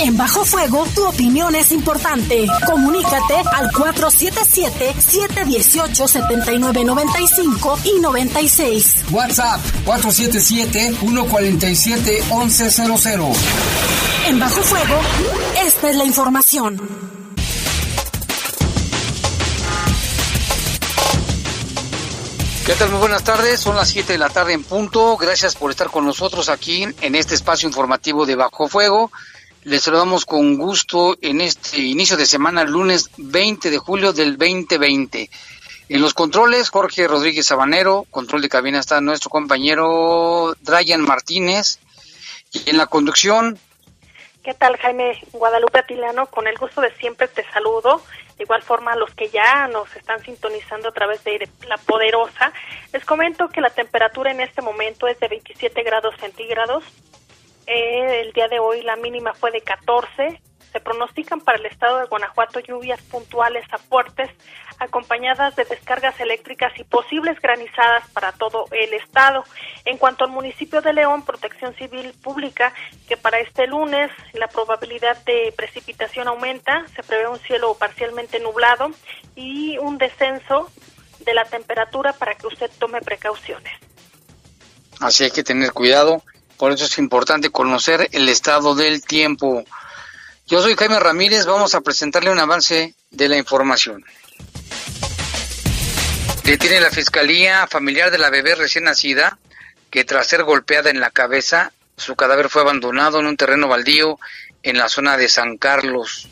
En Bajo Fuego, tu opinión es importante. Comunícate al 477-718-7995 y 96. WhatsApp 477-147-1100. En Bajo Fuego, esta es la información. ¿Qué tal? Muy buenas tardes. Son las 7 de la tarde en punto. Gracias por estar con nosotros aquí en este espacio informativo de Bajo Fuego. Les saludamos con gusto en este inicio de semana, lunes 20 de julio del 2020. En los controles, Jorge Rodríguez Sabanero, control de cabina está nuestro compañero Dryan Martínez. Y en la conducción, ¿Qué tal, Jaime Guadalupe Atilano? Con el gusto de siempre te saludo. De igual forma, a los que ya nos están sintonizando a través de La Poderosa, les comento que la temperatura en este momento es de 27 grados centígrados. Eh, el día de hoy la mínima fue de 14. Se pronostican para el estado de Guanajuato lluvias puntuales a fuertes acompañadas de descargas eléctricas y posibles granizadas para todo el estado. En cuanto al municipio de León, Protección Civil publica que para este lunes la probabilidad de precipitación aumenta, se prevé un cielo parcialmente nublado y un descenso de la temperatura para que usted tome precauciones. Así hay que tener cuidado, por eso es importante conocer el estado del tiempo. Yo soy Jaime Ramírez, vamos a presentarle un avance de la información. Detiene la Fiscalía familiar de la bebé recién nacida que tras ser golpeada en la cabeza, su cadáver fue abandonado en un terreno baldío en la zona de San Carlos.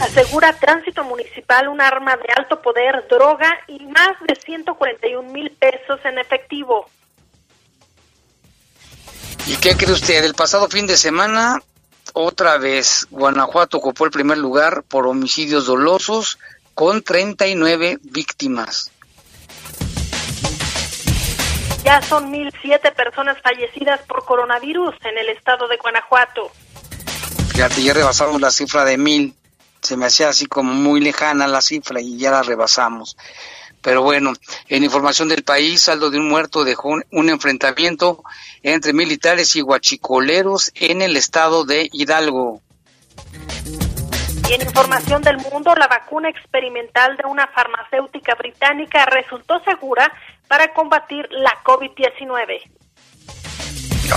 Asegura Tránsito Municipal un arma de alto poder, droga y más de 141 mil pesos en efectivo. ¿Y qué cree usted? El pasado fin de semana, otra vez, Guanajuato ocupó el primer lugar por homicidios dolosos con 39 víctimas. Ya son 1.007 personas fallecidas por coronavirus en el estado de Guanajuato. Fíjate, ya rebasamos la cifra de mil. Se me hacía así como muy lejana la cifra y ya la rebasamos. Pero bueno, en información del país, saldo de un muerto dejó un enfrentamiento entre militares y guachicoleros en el estado de Hidalgo. Y en información del mundo, la vacuna experimental de una farmacéutica británica resultó segura para combatir la COVID-19.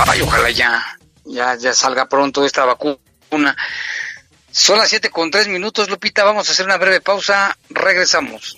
Ay, ojalá ya, ya, ya salga pronto esta vacuna. Son las siete con tres minutos, Lupita. Vamos a hacer una breve pausa. Regresamos.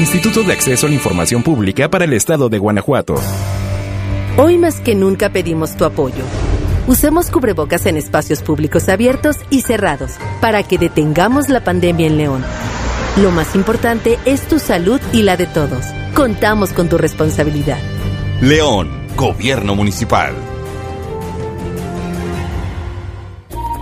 Instituto de Acceso a la Información Pública para el Estado de Guanajuato. Hoy más que nunca pedimos tu apoyo. Usemos cubrebocas en espacios públicos abiertos y cerrados para que detengamos la pandemia en León. Lo más importante es tu salud y la de todos. Contamos con tu responsabilidad. León, Gobierno Municipal.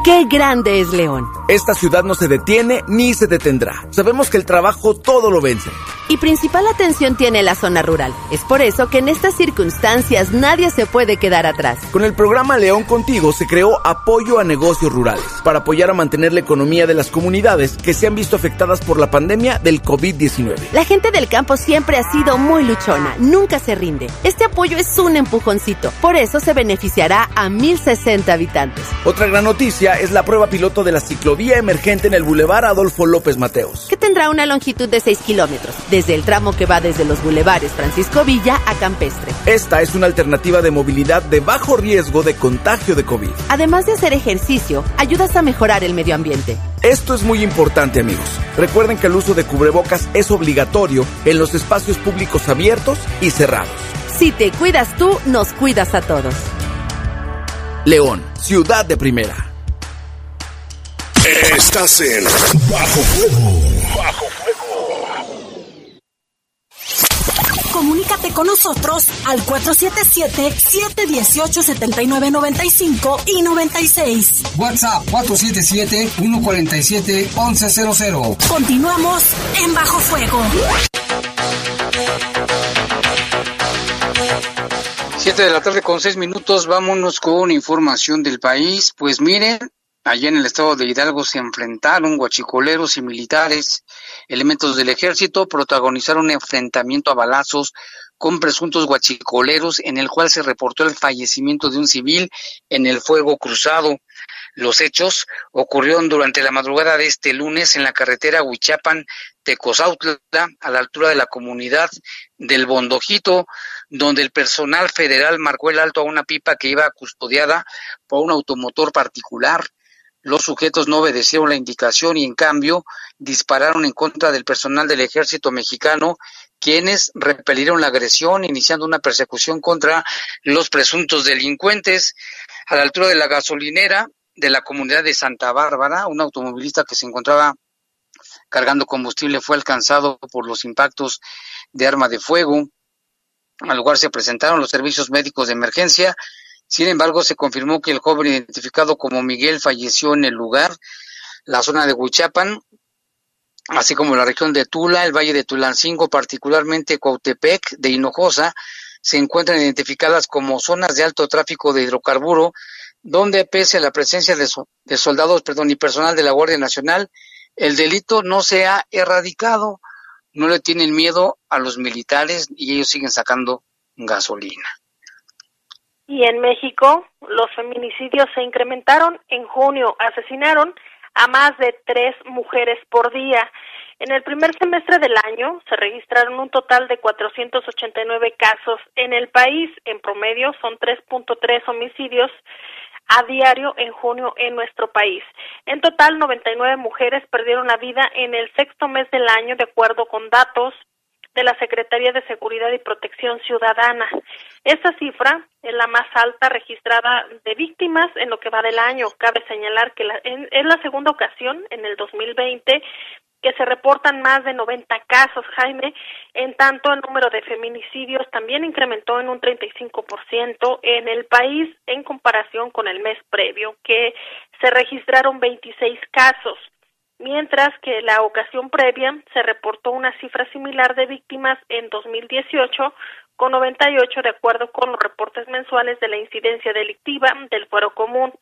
¡Qué grande es León! Esta ciudad no se detiene ni se detendrá. Sabemos que el trabajo todo lo vence. Y principal atención tiene la zona rural. Es por eso que en estas circunstancias nadie se puede quedar atrás. Con el programa León Contigo se creó apoyo a negocios rurales para apoyar a mantener la economía de las comunidades que se han visto afectadas por la pandemia del COVID-19. La gente del campo siempre ha sido muy luchona, nunca se rinde. Este apoyo es un empujoncito, por eso se beneficiará a 1060 habitantes. Otra gran noticia es la prueba piloto de la ciclovía ciclovía emergente en el Boulevard Adolfo López Mateos. Que tendrá una longitud de 6 kilómetros, desde el tramo que va desde los bulevares Francisco Villa a Campestre. Esta es una alternativa de movilidad de bajo riesgo de contagio de COVID. Además de hacer ejercicio, ayudas a mejorar el medio ambiente. Esto es muy importante amigos. Recuerden que el uso de cubrebocas es obligatorio en los espacios públicos abiertos y cerrados. Si te cuidas tú, nos cuidas a todos. León, ciudad de primera. Estás en Bajo Fuego. Bajo Comunícate con nosotros al 477-718-7995 y 96. WhatsApp 477-147-1100. Continuamos en Bajo Fuego. Siete de la tarde con seis minutos, vámonos con información del país. Pues miren, allá en el estado de Hidalgo se enfrentaron guachicoleros y militares. Elementos del ejército protagonizaron un enfrentamiento a balazos con presuntos guachicoleros en el cual se reportó el fallecimiento de un civil en el fuego cruzado. Los hechos ocurrieron durante la madrugada de este lunes en la carretera Huichapan Tecozautla, a la altura de la comunidad del Bondojito, donde el personal federal marcó el alto a una pipa que iba custodiada por un automotor particular. Los sujetos no obedecieron la indicación y en cambio dispararon en contra del personal del ejército mexicano, quienes repelieron la agresión, iniciando una persecución contra los presuntos delincuentes. A la altura de la gasolinera de la comunidad de Santa Bárbara, un automovilista que se encontraba cargando combustible fue alcanzado por los impactos de arma de fuego. Al lugar se presentaron los servicios médicos de emergencia. Sin embargo, se confirmó que el joven identificado como Miguel falleció en el lugar. La zona de Huichapan, así como la región de Tula, el valle de Tulancingo, particularmente Cuautepec de Hinojosa, se encuentran identificadas como zonas de alto tráfico de hidrocarburo, donde pese a la presencia de, de soldados perdón, y personal de la Guardia Nacional, el delito no se ha erradicado. No le tienen miedo a los militares y ellos siguen sacando gasolina. Y en México, los feminicidios se incrementaron. En junio asesinaron a más de tres mujeres por día. En el primer semestre del año se registraron un total de 489 casos en el país. En promedio son 3.3 homicidios a diario en junio en nuestro país. En total, 99 mujeres perdieron la vida en el sexto mes del año, de acuerdo con datos de la Secretaría de Seguridad y Protección Ciudadana. Esta cifra es la más alta registrada de víctimas en lo que va del año. Cabe señalar que la- en- es la segunda ocasión en el 2020 que se reportan más de 90 casos, Jaime. En tanto, el número de feminicidios también incrementó en un 35% en el país en comparación con el mes previo, que se registraron 26 casos mientras que la ocasión previa se reportó una cifra similar de víctimas en 2018 con 98 de acuerdo con los reportes mensuales de la incidencia delictiva del fuero común.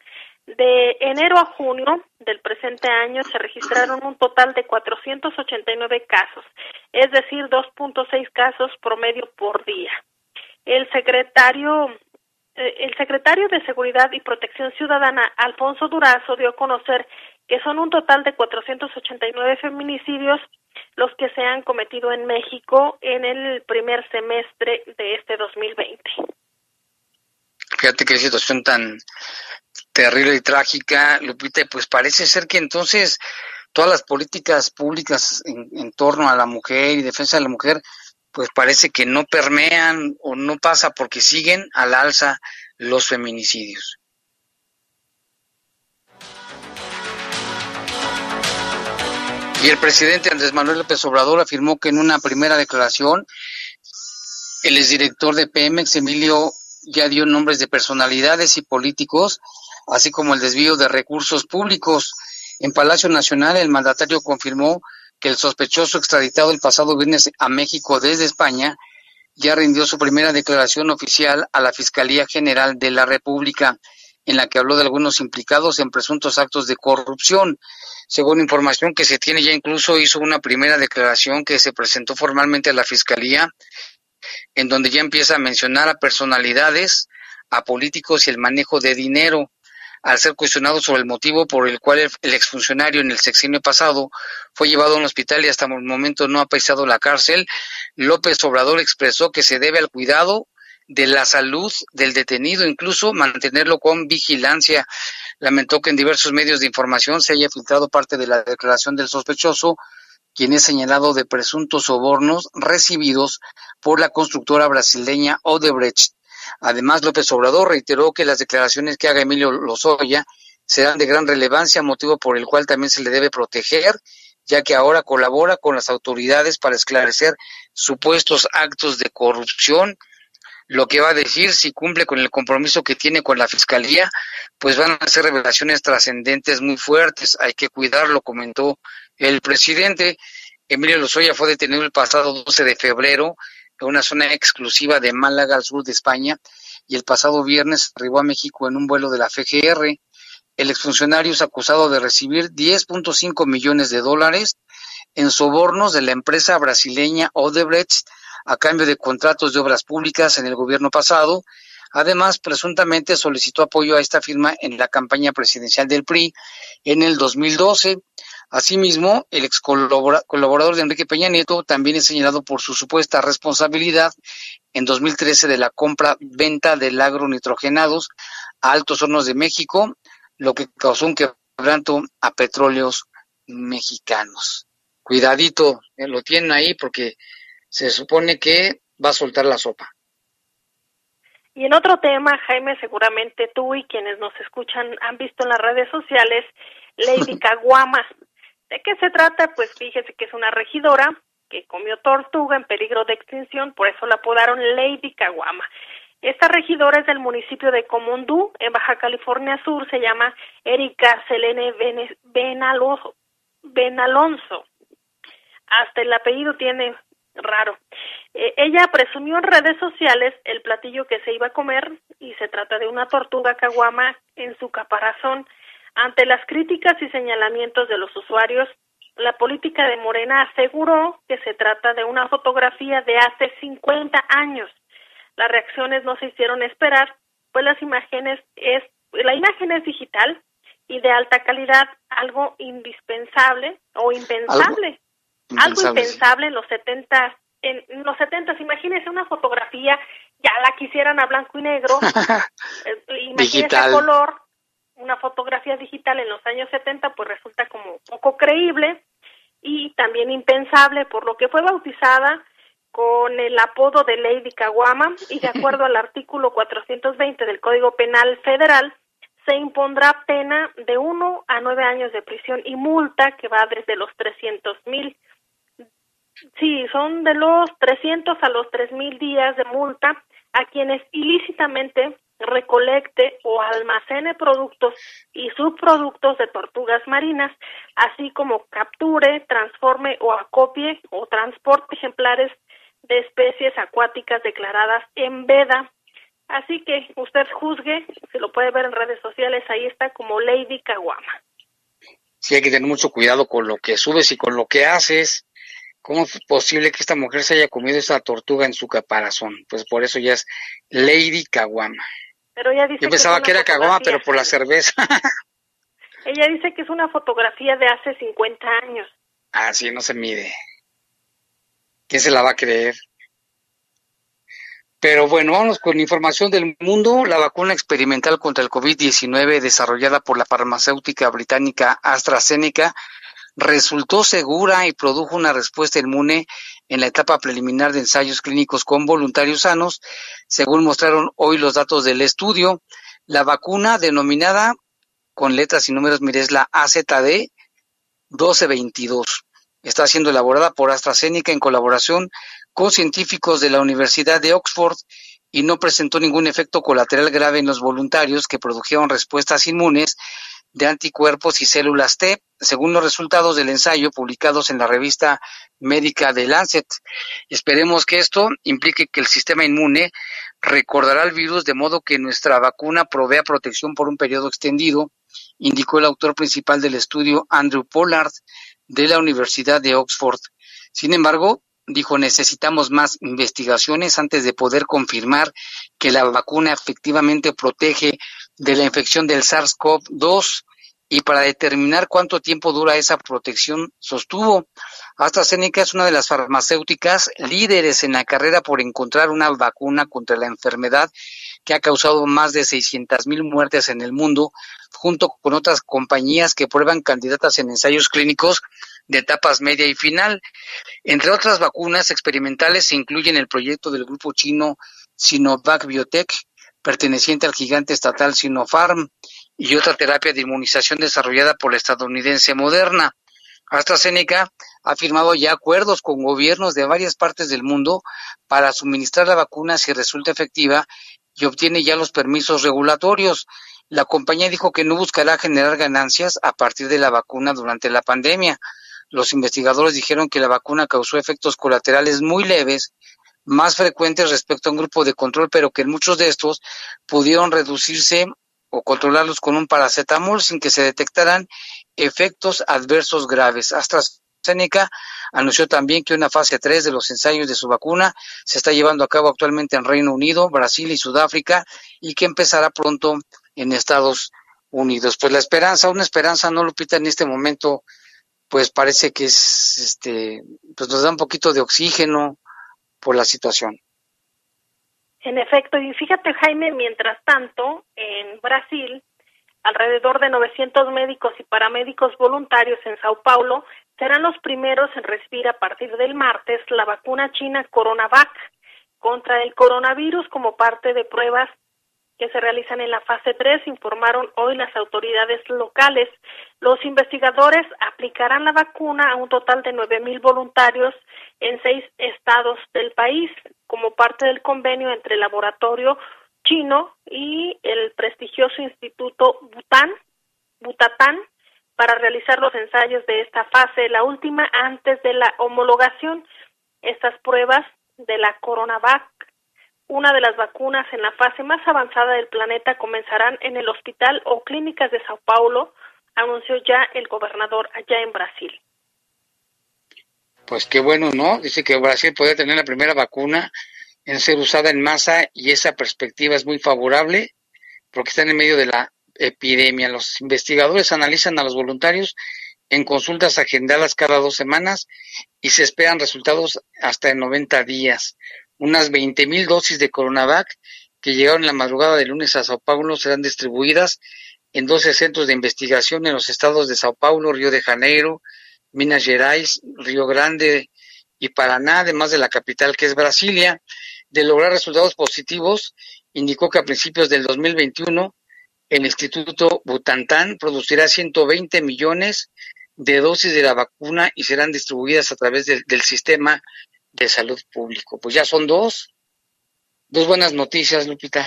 De enero a junio del presente año se registraron un total de 489 casos, es decir, 2.6 casos promedio por día. El secretario eh, el secretario de Seguridad y Protección Ciudadana, Alfonso Durazo, dio a conocer que son un total de 489 feminicidios los que se han cometido en México en el primer semestre de este 2020. Fíjate qué situación tan terrible y trágica, Lupita, pues parece ser que entonces todas las políticas públicas en, en torno a la mujer y defensa de la mujer, pues parece que no permean o no pasa porque siguen al alza los feminicidios. Y el presidente Andrés Manuel López Obrador afirmó que en una primera declaración el exdirector de Pemex, Emilio, ya dio nombres de personalidades y políticos, así como el desvío de recursos públicos. En Palacio Nacional, el mandatario confirmó que el sospechoso extraditado el pasado viernes a México desde España ya rindió su primera declaración oficial a la Fiscalía General de la República, en la que habló de algunos implicados en presuntos actos de corrupción. Según información que se tiene, ya incluso hizo una primera declaración que se presentó formalmente a la Fiscalía, en donde ya empieza a mencionar a personalidades, a políticos y el manejo de dinero. al ser cuestionado sobre el motivo por el cual el, exfuncionario en el sexenio pasado fue llevado a un hospital y hasta el momento no ha pisado la cárcel, López Obrador expresó que se debe al cuidado de la salud del detenido, incluso mantenerlo con vigilancia. Lamentó que en diversos medios de información se haya filtrado parte de la declaración del sospechoso, quien es señalado de presuntos sobornos recibidos por la constructora brasileña Odebrecht. Además, López Obrador reiteró que las declaraciones que haga Emilio Lozoya serán de gran relevancia, motivo por el cual también se le debe proteger, ya que ahora colabora con las autoridades para esclarecer supuestos actos de corrupción lo que va a decir si cumple con el compromiso que tiene con la fiscalía, pues van a ser revelaciones trascendentes muy fuertes. Hay que cuidarlo, comentó el presidente. Emilio Lozoya fue detenido el pasado 12 de febrero en una zona exclusiva de Málaga, al sur de España, y el pasado viernes arribó a México en un vuelo de la FGR. El exfuncionario es acusado de recibir 10.5 millones de dólares en sobornos de la empresa brasileña Odebrecht a cambio de contratos de obras públicas en el gobierno pasado. Además, presuntamente solicitó apoyo a esta firma en la campaña presidencial del PRI en el 2012. Asimismo, el ex colaborador de Enrique Peña Nieto también es señalado por su supuesta responsabilidad en 2013 de la compra-venta del agronitrogenados a Altos Hornos de México, lo que causó un quebranto a petróleos mexicanos. Cuidadito, eh, lo tienen ahí porque se supone que va a soltar la sopa. Y en otro tema, Jaime, seguramente tú y quienes nos escuchan han visto en las redes sociales Lady Caguama. ¿De qué se trata? Pues fíjese que es una regidora que comió tortuga en peligro de extinción, por eso la apodaron Lady Caguama. Esta regidora es del municipio de Comondú, en Baja California Sur, se llama Erika Selene Benalonso. Hasta el apellido tiene raro. Eh, ella presumió en redes sociales el platillo que se iba a comer y se trata de una tortuga caguama en su caparazón. Ante las críticas y señalamientos de los usuarios, la política de Morena aseguró que se trata de una fotografía de hace 50 años. Las reacciones no se hicieron esperar, pues las imágenes es la imagen es digital y de alta calidad, algo indispensable o impensable algo impensable en los 70 en los 70 imagínese una fotografía ya la quisieran a blanco y negro eh, imagínese a color una fotografía digital en los años 70 pues resulta como poco creíble y también impensable por lo que fue bautizada con el apodo de Lady Caguama y de acuerdo al artículo 420 del Código Penal Federal se impondrá pena de uno a nueve años de prisión y multa que va desde los 300 mil Sí, son de los 300 a los 3.000 días de multa a quienes ilícitamente recolecte o almacene productos y subproductos de tortugas marinas, así como capture, transforme o acopie o transporte ejemplares de especies acuáticas declaradas en veda. Así que usted juzgue, se lo puede ver en redes sociales, ahí está como Lady Caguama. Sí, hay que tener mucho cuidado con lo que subes y con lo que haces. ¿Cómo es posible que esta mujer se haya comido esa tortuga en su caparazón? Pues por eso ya es Lady Caguama. Pero ella dice Yo pensaba que, era Caguama, pero por la cerveza. ella dice que es una fotografía de hace 50 años. Ah, sí, no se mide. ¿Quién se la va a creer? Pero bueno, vamos con información del mundo. La vacuna experimental contra el COVID-19 desarrollada por la farmacéutica británica AstraZeneca resultó segura y produjo una respuesta inmune en la etapa preliminar de ensayos clínicos con voluntarios sanos, según mostraron hoy los datos del estudio. La vacuna denominada con letras y números, mire, es la AZD 1222. Está siendo elaborada por AstraZeneca en colaboración con científicos de la Universidad de Oxford y no presentó ningún efecto colateral grave en los voluntarios que produjeron respuestas inmunes de anticuerpos y células T, según los resultados del ensayo publicados en la revista médica de Lancet. Esperemos que esto implique que el sistema inmune recordará el virus de modo que nuestra vacuna provea protección por un periodo extendido, indicó el autor principal del estudio, Andrew Pollard, de la Universidad de Oxford. Sin embargo, dijo necesitamos más investigaciones antes de poder confirmar que la vacuna efectivamente protege de la infección del SARS-CoV-2 y para determinar cuánto tiempo dura esa protección sostuvo. AstraZeneca es una de las farmacéuticas líderes en la carrera por encontrar una vacuna contra la enfermedad que ha causado más de 600 mil muertes en el mundo, junto con otras compañías que prueban candidatas en ensayos clínicos de etapas media y final. Entre otras vacunas experimentales se incluyen el proyecto del grupo chino Sinovac Biotech, perteneciente al gigante estatal Sinopharm, y otra terapia de inmunización desarrollada por la estadounidense Moderna. AstraZeneca ha firmado ya acuerdos con gobiernos de varias partes del mundo para suministrar la vacuna si resulta efectiva y obtiene ya los permisos regulatorios. La compañía dijo que no buscará generar ganancias a partir de la vacuna durante la pandemia. Los investigadores dijeron que la vacuna causó efectos colaterales muy leves, más frecuentes respecto a un grupo de control, pero que muchos de estos pudieron reducirse o controlarlos con un paracetamol sin que se detectaran efectos adversos graves. AstraZeneca anunció también que una fase 3 de los ensayos de su vacuna se está llevando a cabo actualmente en Reino Unido, Brasil y Sudáfrica y que empezará pronto en Estados Unidos. Pues la esperanza, una esperanza, no lo pita en este momento, pues parece que es, este, pues nos da un poquito de oxígeno por la situación. En efecto, y fíjate Jaime, mientras tanto, en Brasil, alrededor de 900 médicos y paramédicos voluntarios en Sao Paulo serán los primeros en recibir a partir del martes la vacuna china Coronavac contra el coronavirus como parte de pruebas que se realizan en la fase 3, informaron hoy las autoridades locales. Los investigadores aplicarán la vacuna a un total de 9.000 voluntarios en seis estados del país como parte del convenio entre el laboratorio chino y el prestigioso Instituto Bután, Butatán para realizar los ensayos de esta fase, la última antes de la homologación. Estas pruebas de la Coronavac una de las vacunas en la fase más avanzada del planeta comenzarán en el hospital o clínicas de Sao Paulo, anunció ya el gobernador allá en Brasil. Pues qué bueno, ¿no? Dice que Brasil puede tener la primera vacuna en ser usada en masa y esa perspectiva es muy favorable porque están en medio de la epidemia. Los investigadores analizan a los voluntarios en consultas agendadas cada dos semanas y se esperan resultados hasta en 90 días. Unas 20.000 dosis de Coronavac que llegaron la madrugada de lunes a Sao Paulo serán distribuidas en 12 centros de investigación en los estados de Sao Paulo, Río de Janeiro, Minas Gerais, Río Grande y Paraná, además de la capital que es Brasilia. De lograr resultados positivos, indicó que a principios del 2021 el Instituto Butantan producirá 120 millones de dosis de la vacuna y serán distribuidas a través del sistema de salud público. Pues ya son dos, dos buenas noticias, Lupita.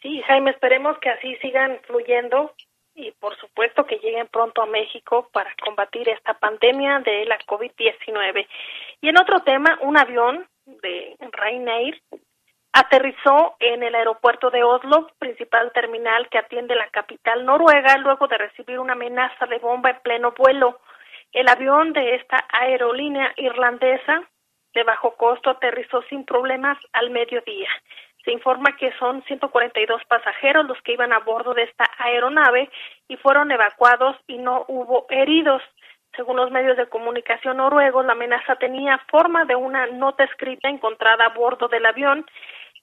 Sí, Jaime, esperemos que así sigan fluyendo y por supuesto que lleguen pronto a México para combatir esta pandemia de la COVID-19. Y en otro tema, un avión de Ryanair aterrizó en el aeropuerto de Oslo, principal terminal que atiende la capital noruega, luego de recibir una amenaza de bomba en pleno vuelo. El avión de esta aerolínea irlandesa de bajo costo aterrizó sin problemas al mediodía. Se informa que son 142 pasajeros los que iban a bordo de esta aeronave y fueron evacuados y no hubo heridos. Según los medios de comunicación noruegos, la amenaza tenía forma de una nota escrita encontrada a bordo del avión,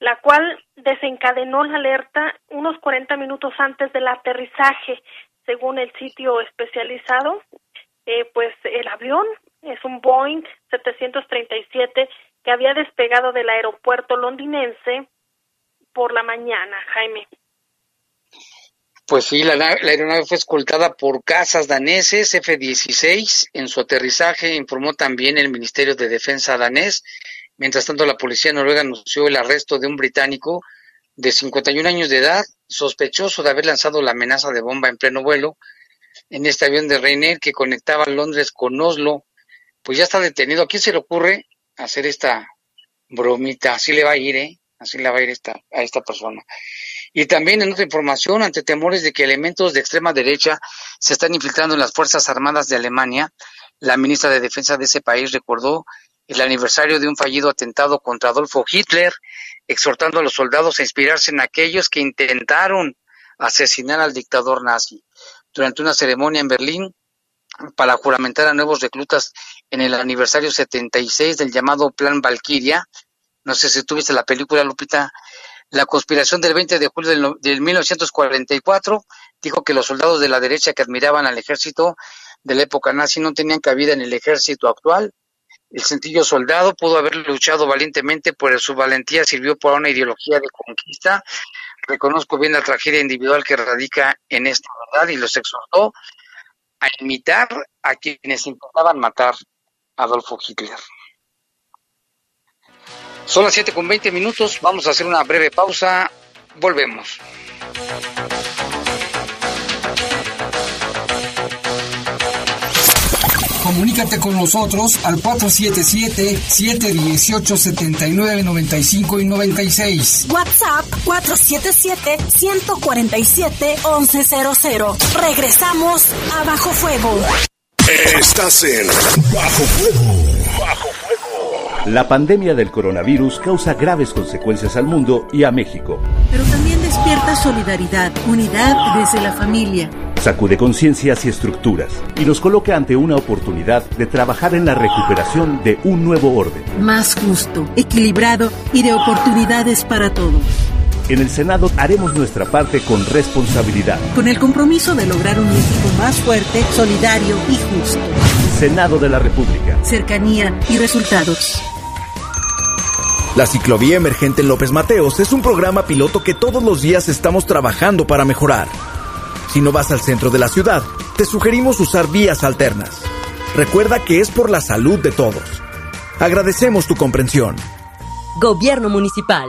la cual desencadenó la alerta unos 40 minutos antes del aterrizaje. Según el sitio especializado, eh, pues el avión es un Boeing 737 que había despegado del aeropuerto londinense por la mañana, Jaime. Pues sí, la, aeronave fue escoltada por cazas daneses F-16. En su aterrizaje informó también el Ministerio de Defensa danés. Mientras tanto, la policía noruega anunció el arresto de un británico de 51 años de edad, sospechoso de haber lanzado la amenaza de bomba en pleno vuelo en este avión de Ryanair que conectaba Londres con Oslo pues ya está detenido. ¿A quién se le ocurre hacer esta bromita? Así le va a ir, ¿eh? Así le va a ir esta, a esta persona. Y también en otra información, ante temores de que elementos de extrema derecha se están infiltrando en las Fuerzas Armadas de Alemania, la ministra de Defensa de ese país recordó el aniversario de un fallido atentado contra Adolfo Hitler, exhortando a los soldados a inspirarse en aquellos que intentaron asesinar al dictador nazi. Durante una ceremonia en Berlín, para juramentar a nuevos reclutas en el aniversario 76 del llamado Plan Valquiria, no sé si tuviste la película, Lupita, la conspiración del 20 de julio del, del 1944 dijo que los soldados de la derecha que admiraban al ejército de la época nazi no tenían cabida en el ejército actual el sencillo soldado pudo haber luchado valientemente, pero su valentía sirvió para una ideología de conquista. Reconozco bien la tragedia individual que radica en esta verdad y los exhortó a imitar a quienes intentaban matar a Adolfo Hitler. Son las 7 con 20 minutos, vamos a hacer una breve pausa, volvemos. Comunícate con nosotros al 477-718-7995 y 96. WhatsApp 477-147-1100. Regresamos a Bajo Fuego. Estás en Bajo Fuego. La pandemia del coronavirus causa graves consecuencias al mundo y a México. Pero también despierta solidaridad, unidad desde la familia sacude conciencias y estructuras y nos coloca ante una oportunidad de trabajar en la recuperación de un nuevo orden. Más justo, equilibrado y de oportunidades para todos. En el Senado haremos nuestra parte con responsabilidad. Con el compromiso de lograr un México más fuerte, solidario y justo. Senado de la República. Cercanía y resultados. La ciclovía emergente en López Mateos es un programa piloto que todos los días estamos trabajando para mejorar. Si no vas al centro de la ciudad, te sugerimos usar vías alternas. Recuerda que es por la salud de todos. Agradecemos tu comprensión. Gobierno Municipal.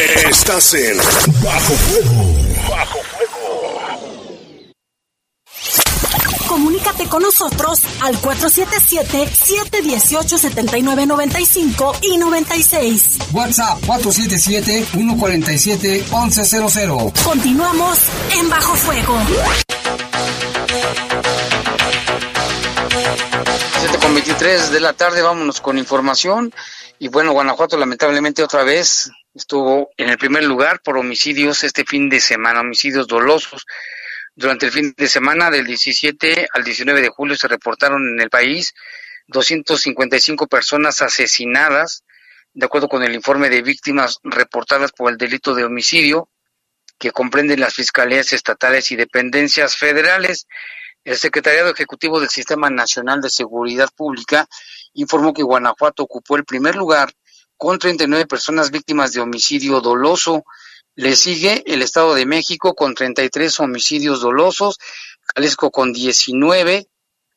Estás en Bajo Fuego. Bajo Comunícate con nosotros al 477-718-7995 y 96. WhatsApp 477-147-1100. Continuamos en Bajo Fuego. 7 con 23 de la tarde, vámonos con información. Y bueno, Guanajuato lamentablemente otra vez estuvo en el primer lugar por homicidios este fin de semana, homicidios dolosos. Durante el fin de semana del 17 al 19 de julio se reportaron en el país 255 personas asesinadas, de acuerdo con el informe de víctimas reportadas por el delito de homicidio, que comprende las fiscalías estatales y dependencias federales. El Secretariado Ejecutivo del Sistema Nacional de Seguridad Pública informó que Guanajuato ocupó el primer lugar con 39 personas víctimas de homicidio doloso, le sigue el Estado de México con 33 homicidios dolosos, Jalisco con 19,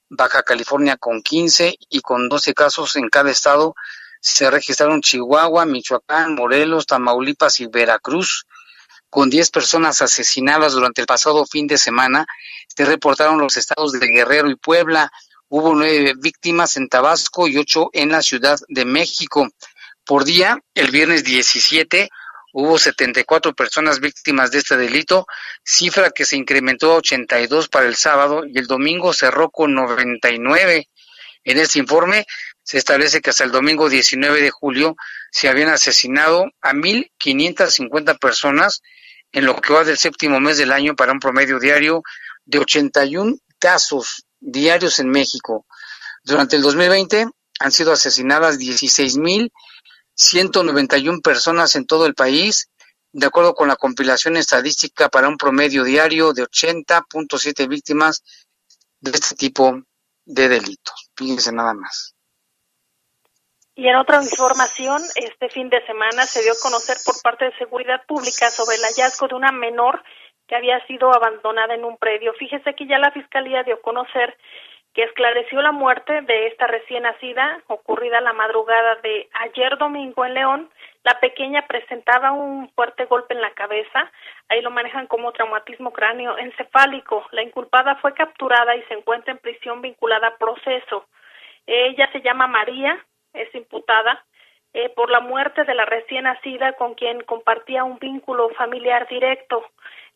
Baja California con 15 y con 12 casos en cada estado se registraron Chihuahua, Michoacán, Morelos, Tamaulipas y Veracruz. Con 10 personas asesinadas durante el pasado fin de semana, se reportaron los estados de Guerrero y Puebla. Hubo nueve víctimas en Tabasco y ocho en la Ciudad de México. Por día, el viernes 17, hubo 74 personas víctimas de este delito, cifra que se incrementó a 82 para el sábado y el domingo cerró con 99. En este informe se establece que hasta el domingo 19 de julio se habían asesinado a 1.550 personas en lo que va del séptimo mes del año para un promedio diario de 81 casos diarios en México. Durante el 2020 han sido asesinadas 16.191 personas en todo el país, de acuerdo con la compilación estadística para un promedio diario de 80.7 víctimas de este tipo de delitos. Fíjense nada más. Y en otra información, este fin de semana se dio a conocer por parte de Seguridad Pública sobre el hallazgo de una menor que había sido abandonada en un predio. Fíjese que ya la Fiscalía dio a conocer que esclareció la muerte de esta recién nacida ocurrida la madrugada de ayer domingo en León. La pequeña presentaba un fuerte golpe en la cabeza, ahí lo manejan como traumatismo cráneo encefálico. La inculpada fue capturada y se encuentra en prisión vinculada a proceso. Ella se llama María, es imputada eh, por la muerte de la recién nacida con quien compartía un vínculo familiar directo.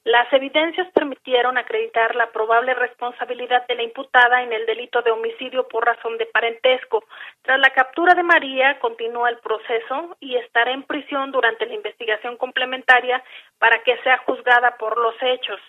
Las evidencias permitieron acreditar la probable responsabilidad de la imputada en el delito de homicidio por razón de parentesco. Tras la captura de María, continúa el proceso y estará en prisión durante la investigación complementaria para que sea juzgada por los hechos.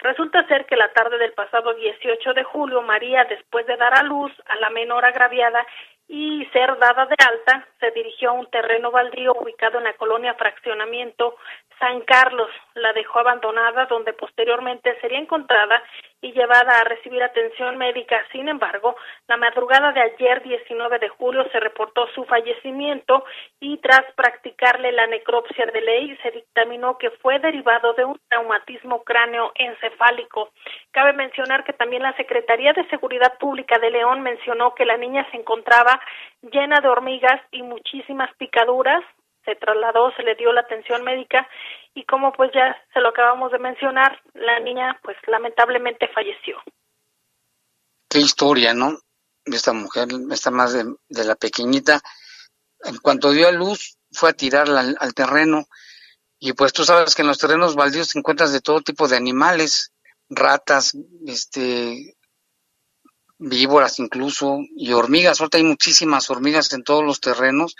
Resulta ser que la tarde del pasado 18 de julio, María, después de dar a luz a la menor agraviada, y ser dada de alta, se dirigió a un terreno baldío ubicado en la colonia Fraccionamiento San Carlos. La dejó abandonada, donde posteriormente sería encontrada y llevada a recibir atención médica. Sin embargo, la madrugada de ayer, 19 de julio, se reportó su fallecimiento y tras practicarle la necropsia de ley, se dictaminó que fue derivado de un traumatismo cráneo encefálico. Cabe mencionar que también la Secretaría de Seguridad Pública de León mencionó que la niña se encontraba llena de hormigas y muchísimas picaduras, se trasladó, se le dio la atención médica y como pues ya se lo acabamos de mencionar, la niña pues lamentablemente falleció. Qué historia, ¿no? De esta mujer, esta más de, la pequeñita. En cuanto dio a luz, fue a tirarla al, terreno y pues tú sabes que en los terrenos baldíos te encuentras de todo tipo de animales, ratas, este, víboras incluso, y hormigas. Ahorita hay muchísimas hormigas en todos los terrenos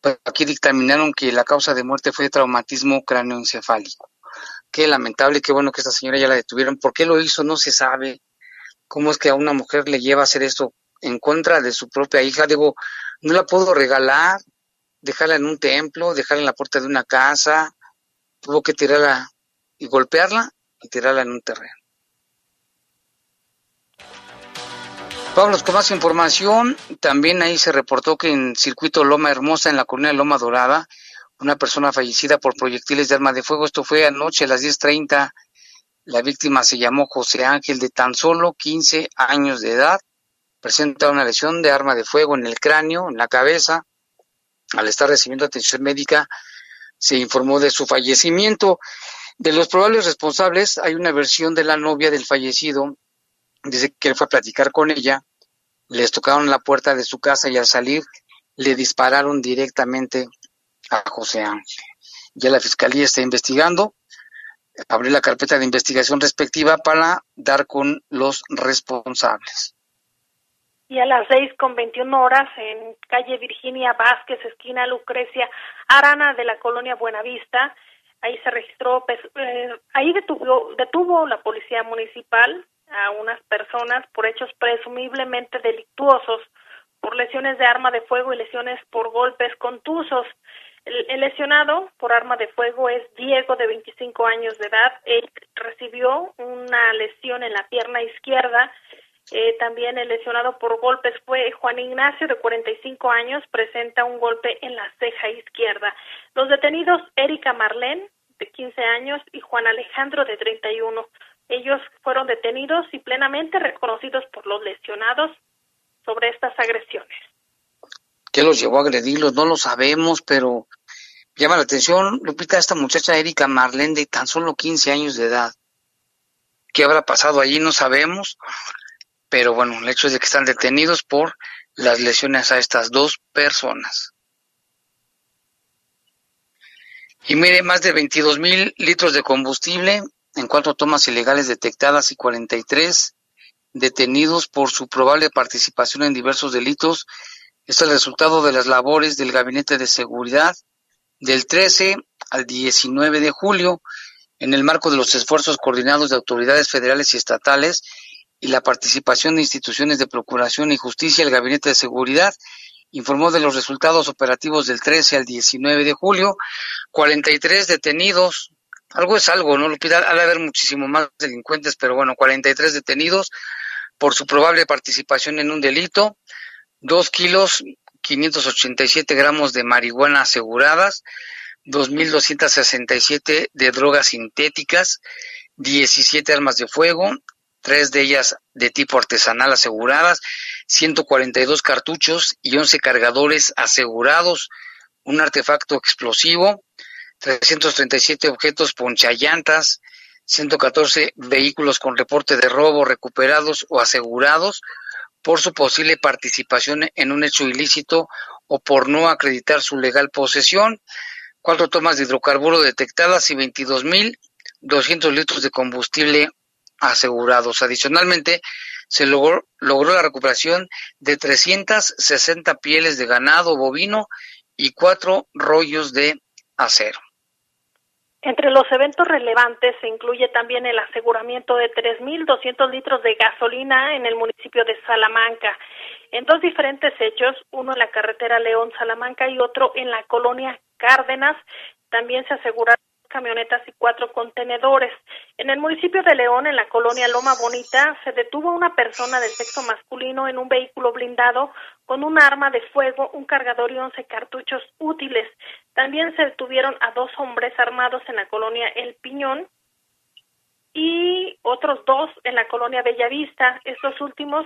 pues aquí dictaminaron que la causa de muerte fue traumatismo cráneoencefálico. Qué lamentable, qué bueno que esta señora ya la detuvieron. ¿Por qué lo hizo? No se sabe. ¿Cómo es que a una mujer le lleva a hacer esto en contra de su propia hija? Digo, no la puedo regalar, dejarla en un templo, dejarla en la puerta de una casa. Tuvo que tirarla y golpearla y tirarla en un terreno. Pablo, con más información, también ahí se reportó que en circuito Loma Hermosa, en la colonia Loma Dorada, una persona fallecida por proyectiles de arma de fuego. Esto fue anoche a las 10.30. La víctima se llamó José Ángel, de tan solo 15 años de edad. Presenta una lesión de arma de fuego en el cráneo, en la cabeza. Al estar recibiendo atención médica, se informó de su fallecimiento. De los probables responsables, hay una versión de la novia del fallecido Dice que él fue a platicar con ella, les tocaron la puerta de su casa y al salir le dispararon directamente a José Ángel. Ya la fiscalía está investigando, abrió la carpeta de investigación respectiva para dar con los responsables. Y a las seis con veintiuna horas en calle Virginia Vázquez, esquina Lucrecia Arana de la colonia Buenavista, ahí se registró, pues, eh, ahí detuvo, detuvo la policía municipal a unas personas por hechos presumiblemente delictuosos, por lesiones de arma de fuego y lesiones por golpes contusos. El, lesionado por arma de fuego es Diego, de 25 años de edad. Él recibió una lesión en la pierna izquierda. Eh, también el lesionado por golpes fue Juan Ignacio, de 45 años, presenta un golpe en la ceja izquierda. Los detenidos, Erika Marlén, de 15 años, y Juan Alejandro, de 31. Ellos fueron detenidos y plenamente reconocidos por los lesionados sobre estas agresiones. ¿Qué los llevó a agredirlos? No lo sabemos, pero llama la atención, Lupita, esta muchacha Erika Marlene de tan solo 15 años de edad. ¿Qué habrá pasado allí? No sabemos, pero bueno, el hecho es de que están detenidos por las lesiones a estas dos personas. Y mire, más de 22 mil litros de combustible en cuatro tomas ilegales detectadas y 43 detenidos por su probable participación en diversos delitos. Es el resultado de las labores del Gabinete de Seguridad del 13 al 19 de julio en el marco de los esfuerzos coordinados de autoridades federales y estatales y la participación de instituciones de procuración y justicia, el Gabinete de Seguridad informó de los resultados operativos del 13 al 19 de julio, 43 detenidos, algo es algo, ¿no? Lupita, ha de haber muchísimo más delincuentes, pero bueno, 43 detenidos por su probable participación en un delito, 2 kilos 587 gramos de marihuana aseguradas, 2.267 de drogas sintéticas, 17 armas de fuego, tres de ellas de tipo artesanal aseguradas, 142 cartuchos y 11 cargadores asegurados, un artefacto explosivo, 337 objetos ponchallantas, 114 vehículos con reporte de robo recuperados o asegurados por su posible participación en un hecho ilícito o por no acreditar su legal posesión, cuatro tomas de hidrocarburo detectadas y 22.200 litros de combustible asegurados. Adicionalmente, se logró, logró la recuperación de 360 pieles de ganado bovino y cuatro rollos de acero. Entre los eventos relevantes se incluye también el aseguramiento de 3.200 litros de gasolina en el municipio de Salamanca, en dos diferentes hechos, uno en la carretera León-Salamanca y otro en la colonia Cárdenas. También se aseguraron camionetas y cuatro contenedores. En el municipio de León, en la colonia Loma Bonita, se detuvo una persona del sexo masculino en un vehículo blindado con un arma de fuego, un cargador y once cartuchos útiles. También se detuvieron a dos hombres armados en la colonia El Piñón y otros dos en la colonia Bellavista. Estos últimos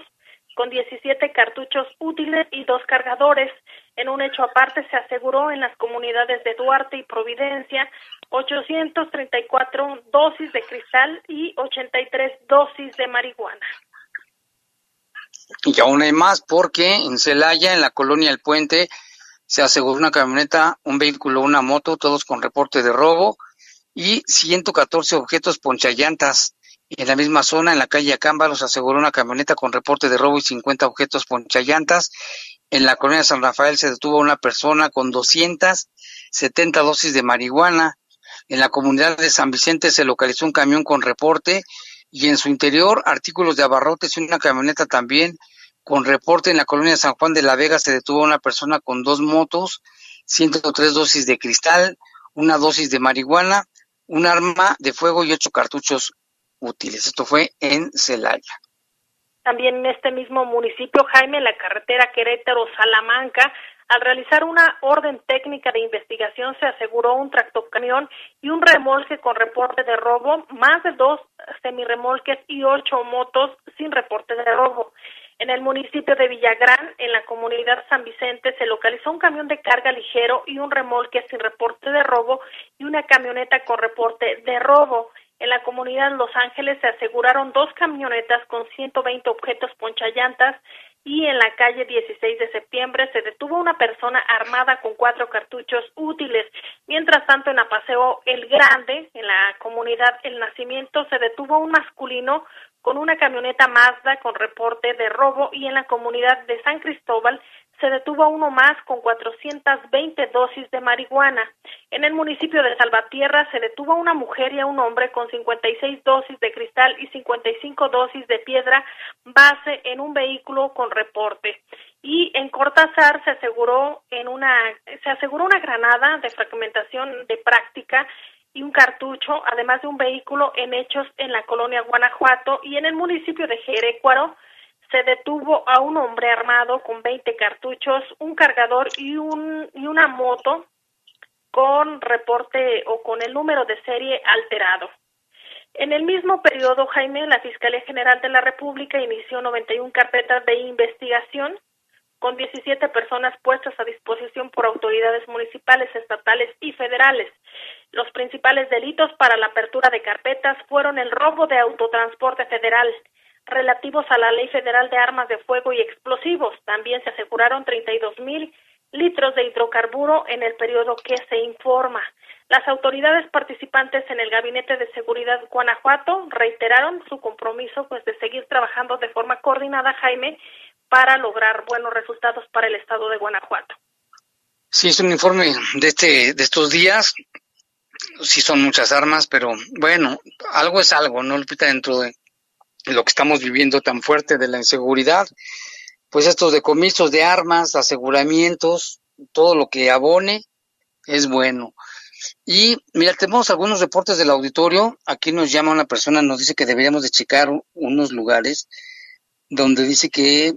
con 17 cartuchos útiles y dos cargadores. En un hecho aparte se aseguró en las comunidades de Duarte y Providencia 834 dosis de cristal y 83 dosis de marihuana. Y aún hay más porque en Celaya, en la colonia El Puente, se aseguró una camioneta, un vehículo, una moto, todos con reporte de robo y 114 objetos ponchallantas en la misma zona, en la calle Acámbalos, aseguró una camioneta con reporte de robo y 50 objetos ponchallantas. En la colonia San Rafael se detuvo una persona con 270 dosis de marihuana. En la comunidad de San Vicente se localizó un camión con reporte y en su interior artículos de abarrotes y una camioneta también con reporte. En la colonia San Juan de la Vega se detuvo una persona con dos motos, 103 dosis de cristal, una dosis de marihuana, un arma de fuego y ocho cartuchos útiles. Esto fue en Celaya. También en este mismo municipio, Jaime, la carretera Querétaro-Salamanca, al realizar una orden técnica de investigación se aseguró un tractocamión y un remolque con reporte de robo, más de dos semirremolques y ocho motos sin reporte de robo. En el municipio de Villagrán, en la comunidad San Vicente, se localizó un camión de carga ligero y un remolque sin reporte de robo y una camioneta con reporte de robo. En la comunidad Los Ángeles se aseguraron dos camionetas con 120 objetos ponchallantas y en la calle 16 de septiembre se detuvo una persona armada con cuatro cartuchos útiles. Mientras tanto, en Apaseo El Grande, en la comunidad El Nacimiento, se detuvo un masculino con una camioneta Mazda con reporte de robo y en la comunidad de San Cristóbal se detuvo a uno más con 420 dosis de marihuana. En el municipio de Salvatierra se detuvo a una mujer y a un hombre con 56 dosis de cristal y 55 dosis de piedra base en un vehículo con reporte. Y en Cortázar se aseguró en una se aseguró una granada de fragmentación de práctica y un cartucho, además de un vehículo en hechos en la colonia Guanajuato y en el municipio de Jerecuaro se detuvo a un hombre armado con 20 cartuchos, un cargador y, un, y una moto con reporte o con el número de serie alterado. En el mismo periodo, Jaime, la Fiscalía General de la República inició 91 carpetas de investigación con 17 personas puestas a disposición por autoridades municipales, estatales y federales. Los principales delitos para la apertura de carpetas fueron el robo de autotransporte federal, relativos a la Ley Federal de Armas de Fuego y Explosivos. También se aseguraron 32 mil litros de hidrocarburo en el periodo que se informa. Las autoridades participantes en el Gabinete de Seguridad Guanajuato reiteraron su compromiso pues de seguir trabajando de forma coordinada, Jaime, para lograr buenos resultados para el estado de Guanajuato. Sí, es un informe de este de estos días. Sí son muchas armas, pero bueno, algo es algo, ¿no? Lupita, dentro de lo que estamos viviendo tan fuerte de la inseguridad, pues estos decomisos de armas, aseguramientos, todo lo que abone es bueno. Y mira, tenemos algunos reportes del auditorio. Aquí nos llama una persona, nos dice que deberíamos de checar unos lugares donde dice que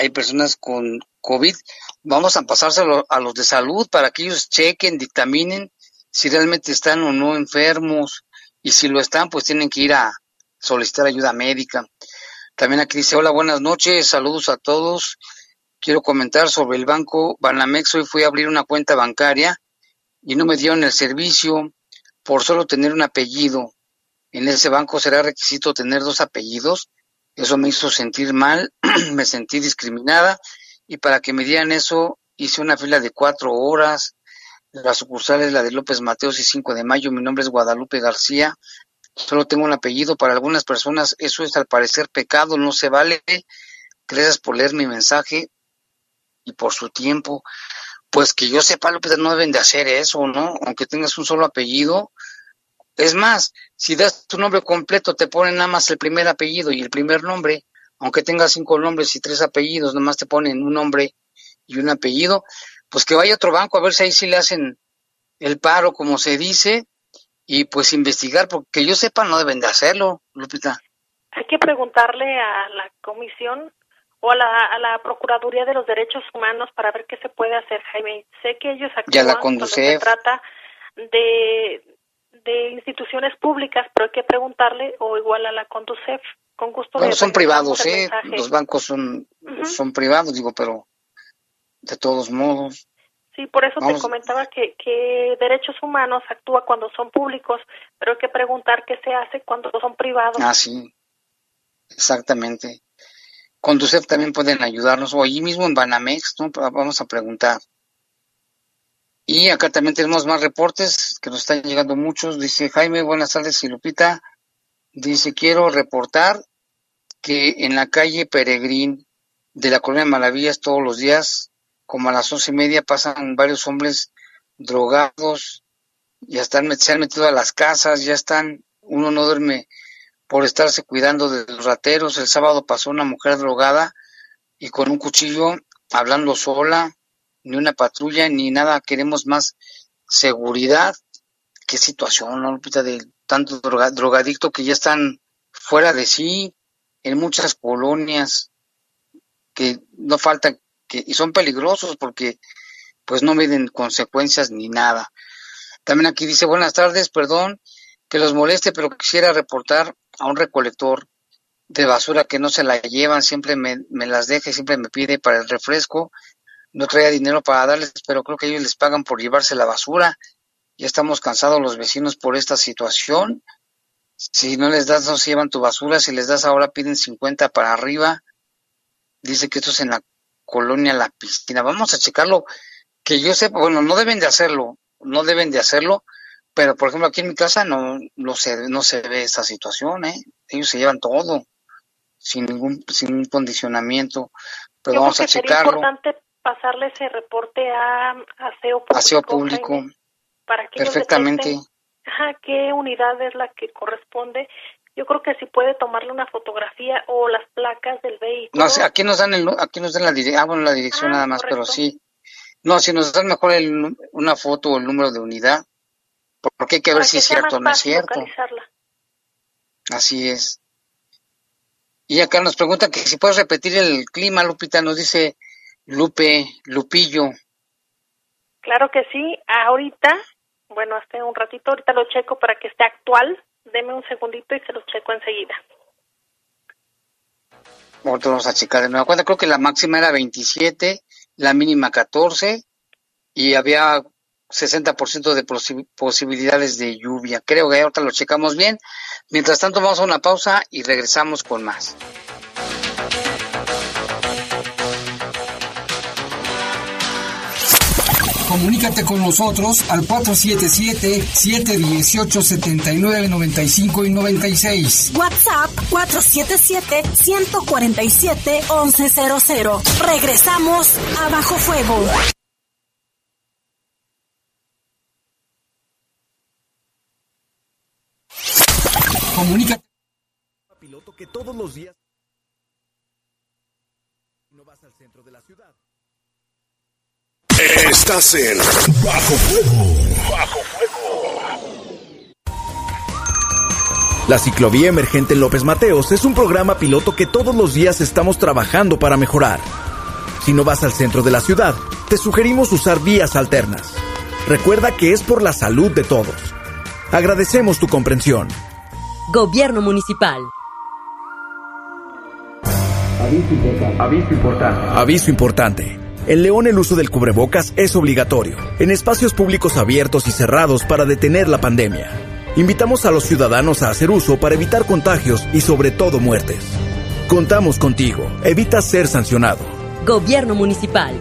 hay personas con COVID. Vamos a pasárselo a los de salud para que ellos chequen, dictaminen si realmente están o no enfermos y si lo están, pues tienen que ir a solicitar ayuda médica. También aquí dice, hola, buenas noches, saludos a todos. Quiero comentar sobre el banco Banamex. Hoy fui a abrir una cuenta bancaria y no me dieron el servicio por solo tener un apellido. En ese banco será requisito tener dos apellidos. Eso me hizo sentir mal, me sentí discriminada y para que me dieran eso hice una fila de cuatro horas. La sucursal es la de López Mateos y 5 de mayo. Mi nombre es Guadalupe García. Solo tengo un apellido. Para algunas personas eso es al parecer pecado, no se vale. Gracias por leer mi mensaje y por su tiempo. Pues que yo sepa, López, no deben de hacer eso, ¿no? Aunque tengas un solo apellido. Es más, si das tu nombre completo, te ponen nada más el primer apellido y el primer nombre. Aunque tengas cinco nombres y tres apellidos, nomás te ponen un nombre y un apellido pues que vaya a otro banco a ver si ahí sí le hacen el paro, como se dice, y pues investigar, porque yo sepa no deben de hacerlo, Lupita. Hay que preguntarle a la comisión o a la, a la Procuraduría de los Derechos Humanos para ver qué se puede hacer, Jaime. Sé que ellos actúan la cuando se trata de, de instituciones públicas, pero hay que preguntarle o igual a la Conducef. Con gusto. Bueno, son privados, ¿eh? Los bancos son, son privados, digo, pero de todos modos. Sí, por eso te comentaba que, que derechos humanos actúa cuando son públicos, pero hay que preguntar qué se hace cuando son privados. Ah, sí, exactamente. Conducef también pueden ayudarnos, o allí mismo en Banamex, ¿no? Vamos a preguntar. Y acá también tenemos más reportes que nos están llegando muchos. Dice Jaime, buenas tardes, y Lupita. Dice, quiero reportar que en la calle Peregrín de la Colonia Malavillas todos los días como a las once y media pasan varios hombres drogados, ya están, se han metido a las casas, ya están, uno no duerme por estarse cuidando de los rateros. El sábado pasó una mujer drogada y con un cuchillo hablando sola, ni una patrulla, ni nada, queremos más seguridad. Qué situación, ¿no? De tanto drogadicto que ya están fuera de sí en muchas colonias, que no falta y son peligrosos porque pues no miden consecuencias ni nada. También aquí dice, buenas tardes, perdón que los moleste, pero quisiera reportar a un recolector de basura que no se la llevan, siempre me, me las deja siempre me pide para el refresco. No traía dinero para darles, pero creo que ellos les pagan por llevarse la basura. Ya estamos cansados los vecinos por esta situación. Si no les das, no se llevan tu basura. Si les das ahora, piden 50 para arriba. Dice que esto es en la colonia La Piscina. Vamos a checarlo, que yo sepa, bueno, no deben de hacerlo, no deben de hacerlo, pero por ejemplo aquí en mi casa no, no, se, no se ve esa situación, ¿eh? Ellos se llevan todo, sin ningún, sin un condicionamiento, pero vamos a checarlo. Importante pasarle ese reporte a aseo público. Aseo público. para que perfectamente. ajá, qué unidad es la que corresponde yo creo que si puede tomarle una fotografía o las placas del vehículo. No, sé, aquí nos dan el, aquí nos dan la, dirección, ah, la dirección ah, nada más, pero sí. No, si nos dan mejor el, una foto o el número de unidad, porque hay que ver si es cierto o no es cierto. Así es. Y acá nos pregunta que si puedes repetir el clima, Lupita, nos dice Lupe, Lupillo. Claro que sí, ahorita, bueno, hasta un ratito, ahorita lo checo para que esté actual, Deme un segundito y se los checo enseguida. Ahorita vamos a checar de nuevo cuenta. Creo que la máxima era 27, la mínima 14 y había 60% de posibilidades de lluvia. Creo que ahorita lo checamos bien. Mientras tanto, vamos a una pausa y regresamos con más. Comunícate con nosotros al 477-718-7995 y 96. WhatsApp 477-147-1100. Regresamos a Bajo Fuego. Comunícate. Piloto que todos los días Estás en Bajo Fuego. Bajo La ciclovía emergente en López Mateos es un programa piloto que todos los días estamos trabajando para mejorar. Si no vas al centro de la ciudad, te sugerimos usar vías alternas. Recuerda que es por la salud de todos. Agradecemos tu comprensión. Gobierno Municipal. Aviso importante. Aviso importante. En León el uso del cubrebocas es obligatorio, en espacios públicos abiertos y cerrados para detener la pandemia. Invitamos a los ciudadanos a hacer uso para evitar contagios y sobre todo muertes. Contamos contigo. Evita ser sancionado. Gobierno Municipal.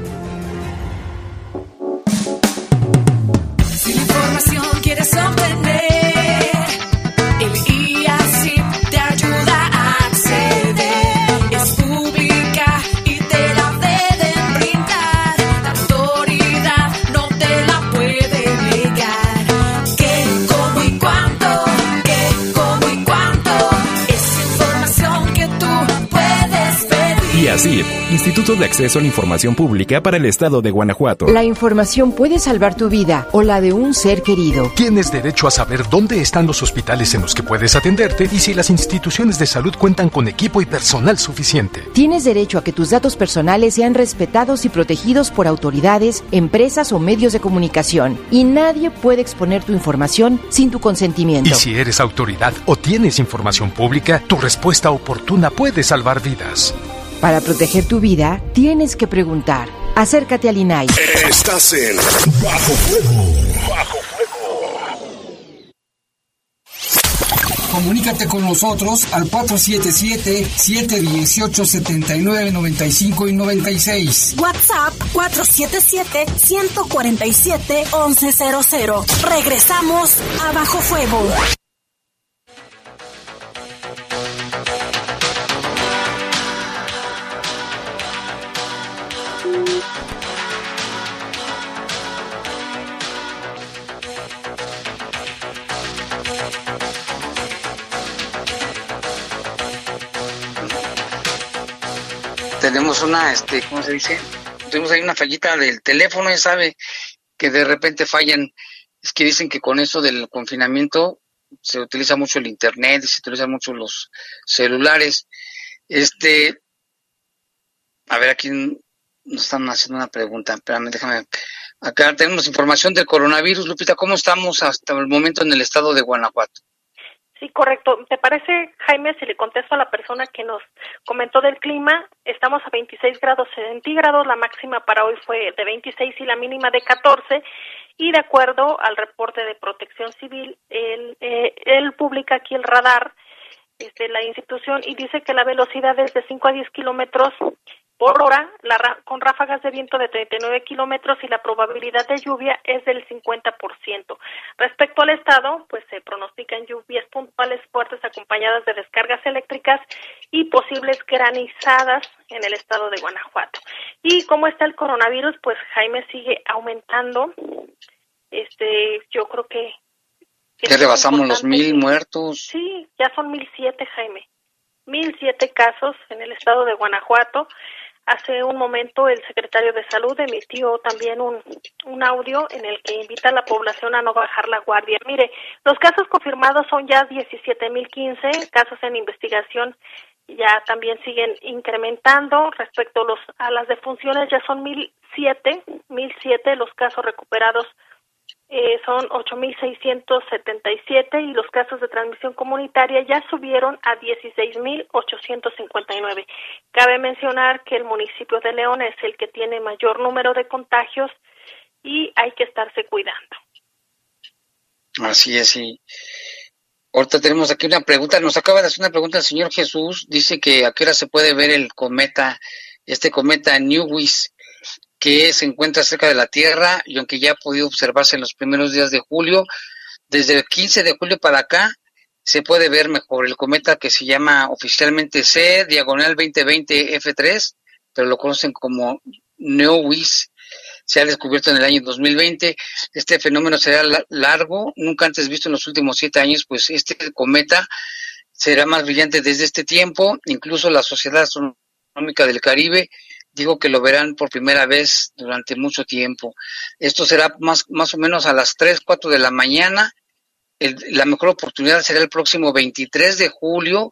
IACIP, Instituto de Acceso a la Información Pública para el Estado de Guanajuato. La información puede salvar tu vida o la de un ser querido. Tienes derecho a saber dónde están los hospitales en los que puedes atenderte y si las instituciones de salud cuentan con equipo y personal suficiente. Tienes derecho a que tus datos personales sean respetados y protegidos por autoridades, empresas o medios de comunicación. Y nadie puede exponer tu información sin tu consentimiento. Y si eres autoridad o tienes información pública, tu respuesta oportuna puede salvar vidas. Para proteger tu vida, tienes que preguntar. Acércate al INAI. Estás en Bajo Fuego. Bajo Comunícate con nosotros al 477-718-7995 y 96. WhatsApp 477-147-1100. Regresamos a Bajo Fuego. Tenemos una, este, ¿cómo se dice? Tenemos ahí una fallita del teléfono, ya sabe que de repente fallan. Es que dicen que con eso del confinamiento se utiliza mucho el internet y se utilizan mucho los celulares. Este, a ver, aquí nos están haciendo una pregunta. Espérame, déjame. Acá tenemos información del coronavirus. Lupita, ¿cómo estamos hasta el momento en el estado de Guanajuato? Sí, correcto. ¿Te parece, Jaime, si le contesto a la persona que nos comentó del clima? Estamos a 26 grados centígrados, la máxima para hoy fue de 26 y la mínima de 14. Y de acuerdo al reporte de Protección Civil, él, eh, él publica aquí el radar de la institución y dice que la velocidad es de 5 a 10 kilómetros por hora, la con ráfagas de viento de 39 kilómetros y la probabilidad de lluvia es del 50%. Respecto al estado, pues se pronostican lluvias puntuales fuertes acompañadas de descargas eléctricas y posibles granizadas en el estado de Guanajuato. ¿Y cómo está el coronavirus? Pues Jaime sigue aumentando. Este, yo creo que Ya rebasamos los mil muertos. Sí, ya son mil siete, Jaime. Mil siete casos en el estado de Guanajuato. Hace un momento el secretario de Salud emitió también un, un audio en el que invita a la población a no bajar la guardia. Mire, los casos confirmados son ya 17.015, casos en investigación ya también siguen incrementando. Respecto a, los, a las defunciones ya son 1.007, 1.007 los casos recuperados eh, son 8.677 y los casos de transmisión comunitaria ya subieron a 16.859. Cabe mencionar que el municipio de León es el que tiene mayor número de contagios y hay que estarse cuidando. Así es, sí. Ahorita tenemos aquí una pregunta, nos acaba de hacer una pregunta el señor Jesús, dice que a qué hora se puede ver el cometa, este cometa Newis, que se encuentra cerca de la Tierra y aunque ya ha podido observarse en los primeros días de julio, desde el 15 de julio para acá se puede ver mejor el cometa que se llama oficialmente C, diagonal 2020 F3, pero lo conocen como Newis, se ha descubierto en el año 2020. Este fenómeno será la- largo, nunca antes visto en los últimos siete años, pues este cometa será más brillante desde este tiempo. Incluso la Sociedad Astronómica del Caribe digo que lo verán por primera vez durante mucho tiempo. Esto será más, más o menos a las 3, 4 de la mañana. la mejor oportunidad será el próximo 23 de julio,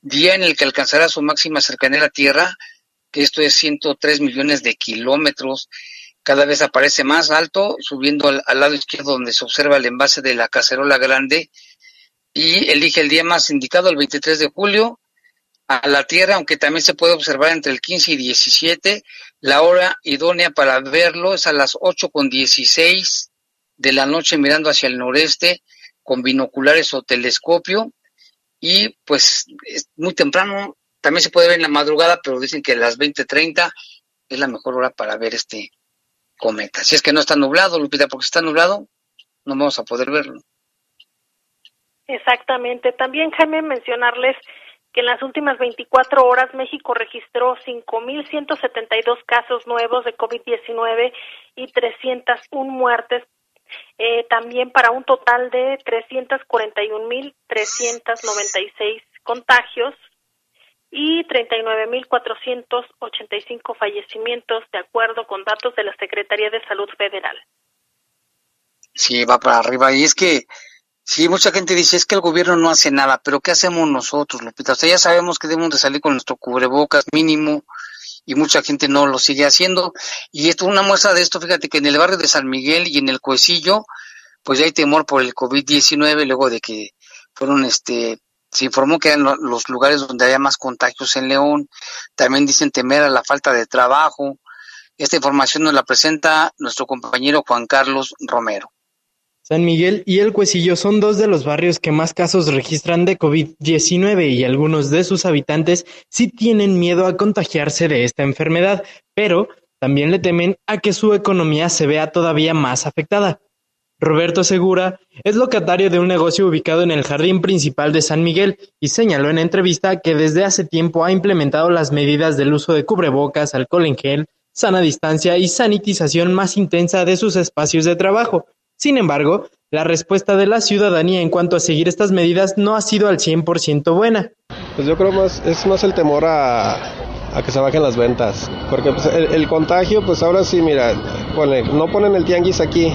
día en el que alcanzará su máxima cercanía a la Tierra, que esto es 103 millones de kilómetros. Cada vez aparece más alto, subiendo al, al lado izquierdo donde se observa el envase de la cacerola grande, y elige el día más indicado, el 23 de julio, a la Tierra, aunque también se puede observar entre el 15 y 17. La hora idónea para verlo es a las 8 con 16 de la noche mirando hacia el noreste con binoculares o telescopio y pues es muy temprano, también se puede ver en la madrugada, pero dicen que a las 20:30 es la mejor hora para ver este cometa. Si es que no está nublado, Lupita, porque si está nublado no vamos a poder verlo. Exactamente. También, Jaime, mencionarles que en las últimas 24 horas México registró 5.172 casos nuevos de COVID-19 y 301 muertes, eh, también para un total de 341.396 contagios y 39.485 fallecimientos, de acuerdo con datos de la Secretaría de Salud Federal. Sí, va para arriba. Y es que Sí, mucha gente dice, es que el gobierno no hace nada, pero ¿qué hacemos nosotros, Lupita? O sea, ya sabemos que debemos de salir con nuestro cubrebocas mínimo y mucha gente no lo sigue haciendo. Y esto, una muestra de esto, fíjate que en el barrio de San Miguel y en el Cuecillo, pues ya hay temor por el COVID-19 luego de que fueron, este, se informó que eran los lugares donde había más contagios en León. También dicen temer a la falta de trabajo. Esta información nos la presenta nuestro compañero Juan Carlos Romero. San Miguel y El Cuecillo son dos de los barrios que más casos registran de COVID-19 y algunos de sus habitantes sí tienen miedo a contagiarse de esta enfermedad, pero también le temen a que su economía se vea todavía más afectada. Roberto Segura es locatario de un negocio ubicado en el jardín principal de San Miguel y señaló en entrevista que desde hace tiempo ha implementado las medidas del uso de cubrebocas, alcohol en gel, sana distancia y sanitización más intensa de sus espacios de trabajo, sin embargo, la respuesta de la ciudadanía en cuanto a seguir estas medidas no ha sido al 100% buena. Pues yo creo más es más el temor a, que se bajen las ventas, porque pues, el, contagio, pues ahora sí, mira, no ponen el tianguis aquí,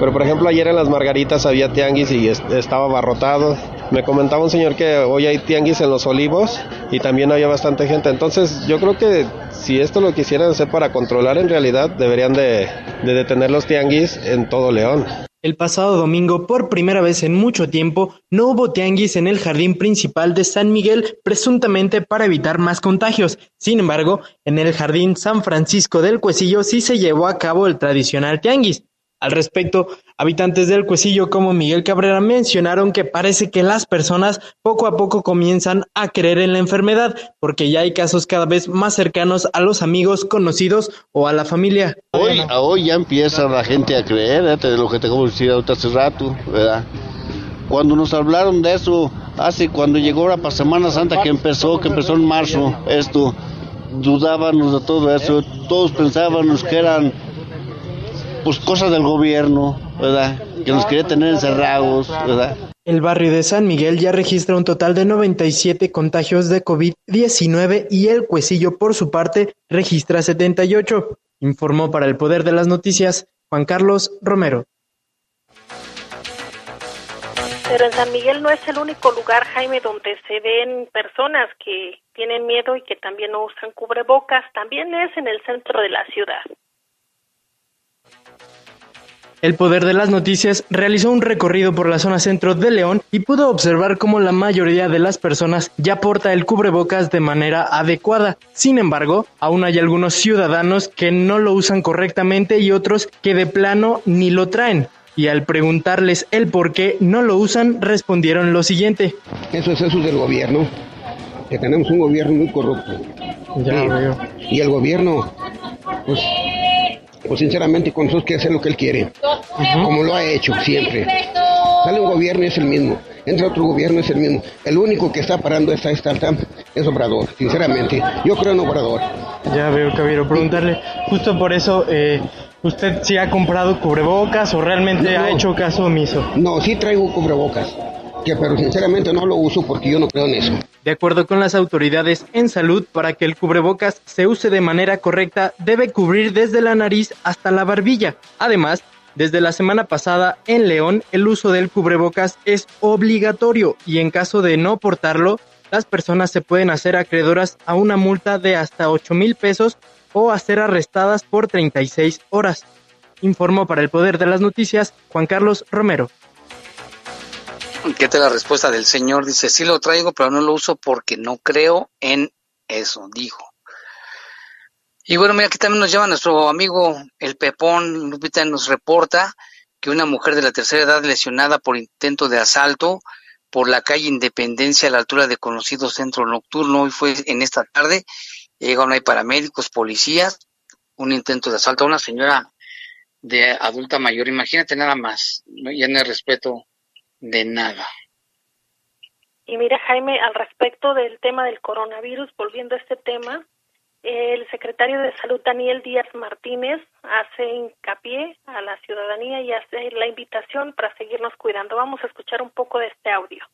pero por ejemplo ayer en las Margaritas había tianguis y estaba abarrotado. Me comentaba un señor que hoy hay tianguis en los olivos y también había bastante gente. Entonces yo creo que si esto lo quisieran hacer para controlar en realidad, deberían de, detener los tianguis en todo León. El pasado domingo, por primera vez en mucho tiempo, no hubo tianguis en el jardín principal de San Miguel, presuntamente para evitar más contagios. Sin embargo, en el jardín San Francisco del Cuecillo sí se llevó a cabo el tradicional tianguis. Al respecto, habitantes del Cuecillo como Miguel Cabrera mencionaron que parece que las personas poco a poco comienzan a creer en la enfermedad, porque ya hay casos cada vez más cercanos a los amigos, conocidos o a la familia. Hoy, hoy ya empieza la gente a creer, ¿eh? de lo que te acabo de decir hace rato, ¿verdad? Cuando nos hablaron de eso, hace cuando llegó ahora para Semana Santa que empezó, que empezó en marzo, esto, dudábamos de todo eso, todos pensábamos que eran pues cosas del gobierno, ¿verdad? Que nos quiere tener encerrados, ¿verdad? El barrio de San Miguel ya registra un total de 97 contagios de COVID-19 y el Cuecillo, por su parte, registra 78, informó para el Poder de las Noticias Juan Carlos Romero. Pero en San Miguel no es el único lugar, Jaime, donde se ven personas que tienen miedo y que también no usan cubrebocas, también es en el centro de la ciudad. El Poder de las Noticias realizó un recorrido por la zona centro de León y pudo observar cómo la mayoría de las personas ya porta el cubrebocas de manera adecuada. Sin embargo, aún hay algunos ciudadanos que no lo usan correctamente y otros que de plano ni lo traen. Y al preguntarles el por qué no lo usan, respondieron lo siguiente. Eso es eso del gobierno, que tenemos un gobierno muy corrupto. Ya veo. Y el gobierno, pues pues sinceramente con nosotros que hacer lo que él quiere, como lo ha hecho siempre. Sale un gobierno y es el mismo, entra otro gobierno es el mismo. El único que está parando esta startup es Obrador, sinceramente. Yo creo en Obrador. Ya veo, Cabiro, preguntarle, justo por eso, eh, ¿usted sí ha comprado cubrebocas o realmente ha hecho caso omiso? No, sí traigo cubrebocas, que, pero sinceramente no lo uso porque yo no creo en eso. De acuerdo con las autoridades en salud, para que el cubrebocas se use de manera correcta, debe cubrir desde la nariz hasta la barbilla. Además, desde la semana pasada en León, el uso del cubrebocas es obligatorio y en caso de no portarlo, las personas se pueden hacer acreedoras a una multa de hasta 8 mil pesos o a ser arrestadas por 36 horas. Informó para el Poder de las Noticias Juan Carlos Romero. ¿Qué tal la respuesta del señor? Dice, sí lo traigo, pero no lo uso porque no creo en eso, dijo. Y bueno, mira, aquí también nos lleva nuestro amigo el Pepón, Lupita nos reporta que una mujer de la tercera edad lesionada por intento de asalto por la calle Independencia a la altura de conocido centro nocturno, hoy fue en esta tarde, llegaron ahí paramédicos, policías, un intento de asalto a una señora de adulta mayor, imagínate nada más, ya no hay respeto de nada. Y mira, Jaime, al respecto del tema del coronavirus, volviendo a este tema, el secretario de Salud, Daniel Díaz Martínez, hace hincapié a la ciudadanía y hace la invitación para seguirnos cuidando. Vamos a escuchar un poco de este audio.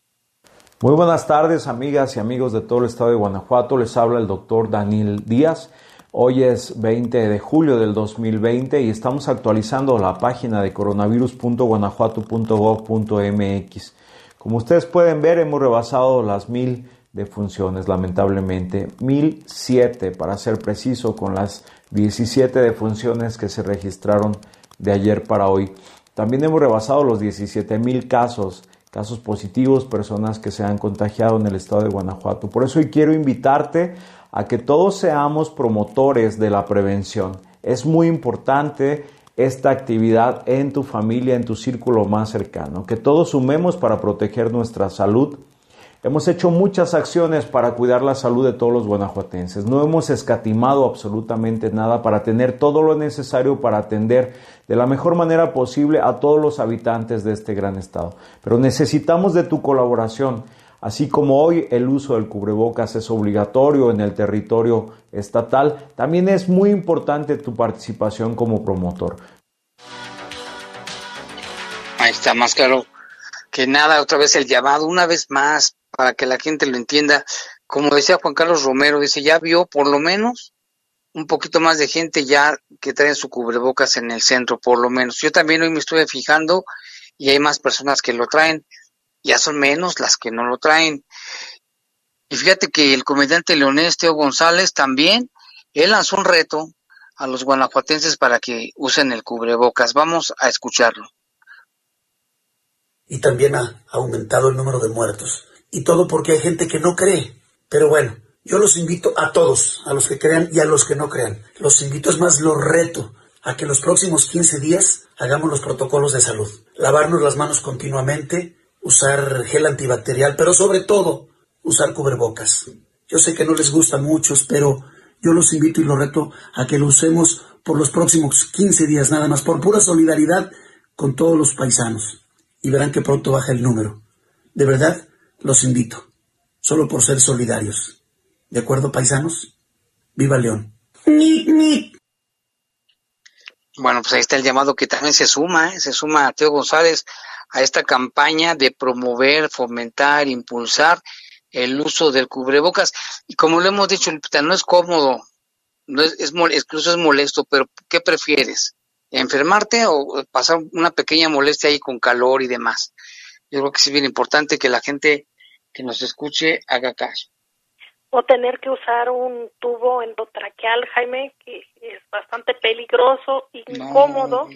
Muy buenas tardes, amigas y amigos de todo el estado de Guanajuato. Les habla el doctor Daniel Díaz. Hoy es 20 de julio del 2020 y estamos actualizando la página de coronavirus.guanajuato.gov.mx. Como ustedes pueden ver, hemos rebasado las mil defunciones, lamentablemente. 1007, para ser preciso, con las 17 defunciones que se registraron de ayer para hoy. También hemos rebasado los 17 mil casos, casos positivos, personas que se han contagiado en el estado de Guanajuato. Por eso hoy quiero invitarte a que todos seamos promotores de la prevención. Es muy importante esta actividad en tu familia, en tu círculo más cercano, que todos sumemos para proteger nuestra salud. Hemos hecho muchas acciones para cuidar la salud de todos los guanajuatenses. No hemos escatimado absolutamente nada para tener todo lo necesario para atender de la mejor manera posible a todos los habitantes de este gran estado. Pero necesitamos de tu colaboración. Así como hoy el uso del cubrebocas es obligatorio en el territorio estatal, también es muy importante tu participación como promotor. Ahí está, más claro que nada, otra vez el llamado, una vez más, para que la gente lo entienda. Como decía Juan Carlos Romero, dice, ya vio por lo menos un poquito más de gente ya que traen su cubrebocas en el centro, por lo menos. Yo también hoy me estuve fijando y hay más personas que lo traen, ya son menos las que no lo traen. Y fíjate que el comediante leonés Teo González también, él lanzó un reto a los guanajuatenses para que usen el cubrebocas. Vamos a escucharlo. y también ha aumentado el número de muertos. Y todo porque hay gente que no cree. Pero bueno, yo los invito a todos, a los que crean y a los que no crean. Los invito, es más, los reto a que los próximos 15 días hagamos los protocolos de salud. Lavarnos las manos continuamente, usar gel antibacterial, pero sobre todo usar cubrebocas. Yo sé que no les gusta a muchos, pero yo los invito y los reto a que lo usemos por los próximos 15 días nada más, por pura solidaridad con todos los paisanos. Y verán que pronto baja el número. De verdad, los invito, solo por ser solidarios. ¿De acuerdo, paisanos? ¡Viva León! Bueno, pues ahí está el llamado que también se suma, ¿eh? se suma a Teo González a esta campaña de promover, fomentar, impulsar el uso del cubrebocas. Y como lo hemos dicho, no es cómodo, no es, es incluso es molesto, pero ¿qué prefieres? ¿Enfermarte o pasar una pequeña molestia ahí con calor y demás? Yo creo que es bien importante que la gente que nos escuche haga caso. O tener que usar un tubo endotraqueal, Jaime, que es bastante peligroso, incómodo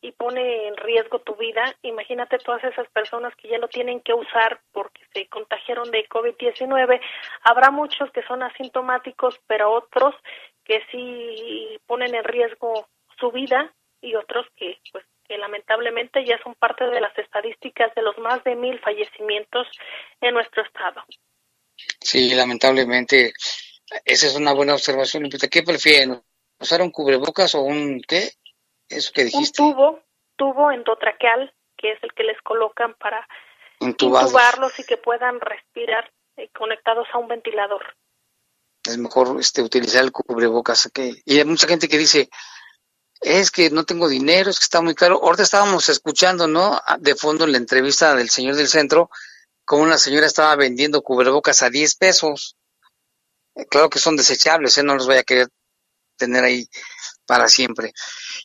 y pone en riesgo tu vida. Imagínate todas esas personas que ya lo tienen que usar porque se contagiaron de COVID-19. Habrá muchos que son asintomáticos, pero otros que sí ponen en riesgo su vida y otros que pues que lamentablemente ya son parte de las estadísticas de los más de mil fallecimientos en nuestro estado. Sí, lamentablemente, esa es una buena observación. ¿Qué prefieren? ¿Usar un cubrebocas o un qué? Eso que Un tubo, tubo endotraqueal, que es el que les colocan para intubados. intubarlos y que puedan respirar eh, conectados a un ventilador. Es mejor este, utilizar el cubrebocas. Que... Y hay mucha gente que dice, es que no tengo dinero, es que está muy caro. Ahorita estábamos escuchando, ¿no? De fondo en la entrevista del señor del centro, como una señora estaba vendiendo cubrebocas a 10 pesos. Eh, Claro que son desechables, ¿eh? no los voy a querer tener ahí para siempre.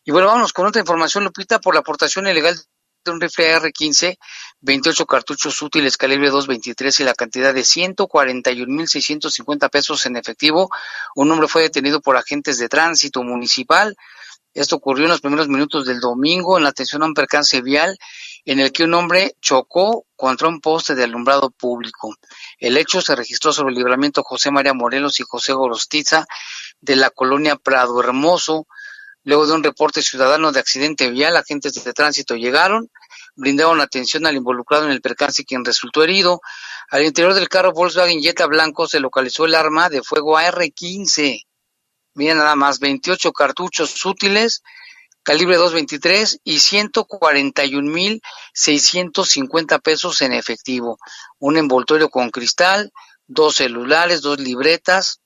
Y bueno, vámonos con otra información, Lupita, por la aportación ilegal de un rifle AR-15, 28 cartuchos útiles calibre 223 y la cantidad de 141.650 pesos en efectivo. Un hombre fue detenido por agentes de tránsito municipal. Esto ocurrió en los primeros minutos del domingo en la atención a un percance vial en el que un hombre chocó contra un poste de alumbrado público. El hecho se registró sobre el libramiento José María Morelos y José Gorostiza de la colonia Prado Hermoso. Luego de un reporte ciudadano de accidente vial, agentes de tránsito llegaron, brindaron atención al involucrado en el percance quien resultó herido. Al interior del carro Volkswagen Jetta blanco se localizó el arma de fuego AR-15. Miren nada más, 28 cartuchos útiles, calibre 223 y 141.650 pesos en efectivo. Un envoltorio con cristal, dos celulares, dos libretas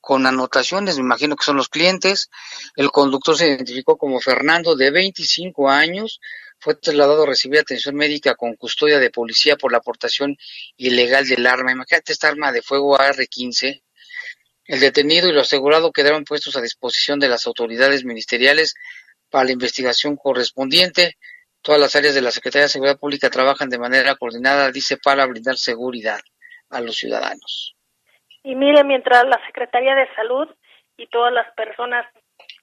con anotaciones, me imagino que son los clientes. El conductor se identificó como Fernando, de 25 años. Fue trasladado a recibir atención médica con custodia de policía por la aportación ilegal del arma. Imagínate esta arma de fuego AR-15. El detenido y lo asegurado quedaron puestos a disposición de las autoridades ministeriales para la investigación correspondiente. Todas las áreas de la Secretaría de Seguridad Pública trabajan de manera coordinada, dice, para brindar seguridad a los ciudadanos. Y mire, mientras la Secretaría de Salud y todas las personas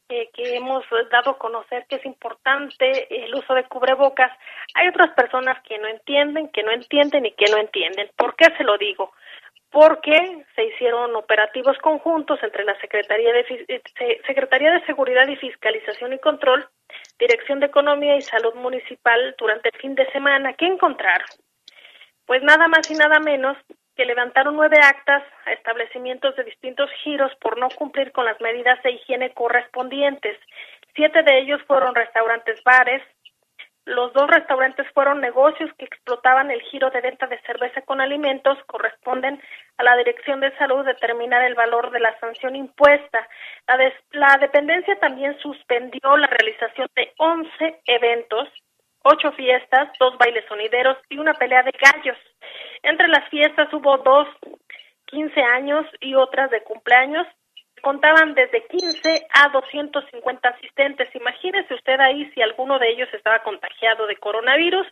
que hemos dado a conocer que es importante el uso de cubrebocas, hay otras personas que no entienden, que no entienden y que no entienden. ¿Por qué se lo digo? Porque se hicieron operativos conjuntos entre la Secretaría de, eh, Se- Secretaría de Seguridad y Fiscalización y Control, Dirección de Economía y Salud Municipal durante el fin de semana. ¿Qué encontraron? Pues nada más y nada menos que levantaron nueve actas a establecimientos de distintos giros por no cumplir con las medidas de higiene correspondientes. Siete de ellos fueron restaurantes bares. Los dos restaurantes fueron negocios que explotaban el giro de venta de cerveza con alimentos. Corresponden a la Dirección de Salud determinar el valor de la sanción impuesta. La, la dependencia también suspendió la realización de 11 eventos ocho fiestas, dos bailes sonideros y una pelea de gallos. Entre las fiestas hubo dos 15 años y otras de cumpleaños. Contaban desde 15 a 250 asistentes. Imagínese usted ahí si alguno de ellos estaba contagiado de coronavirus,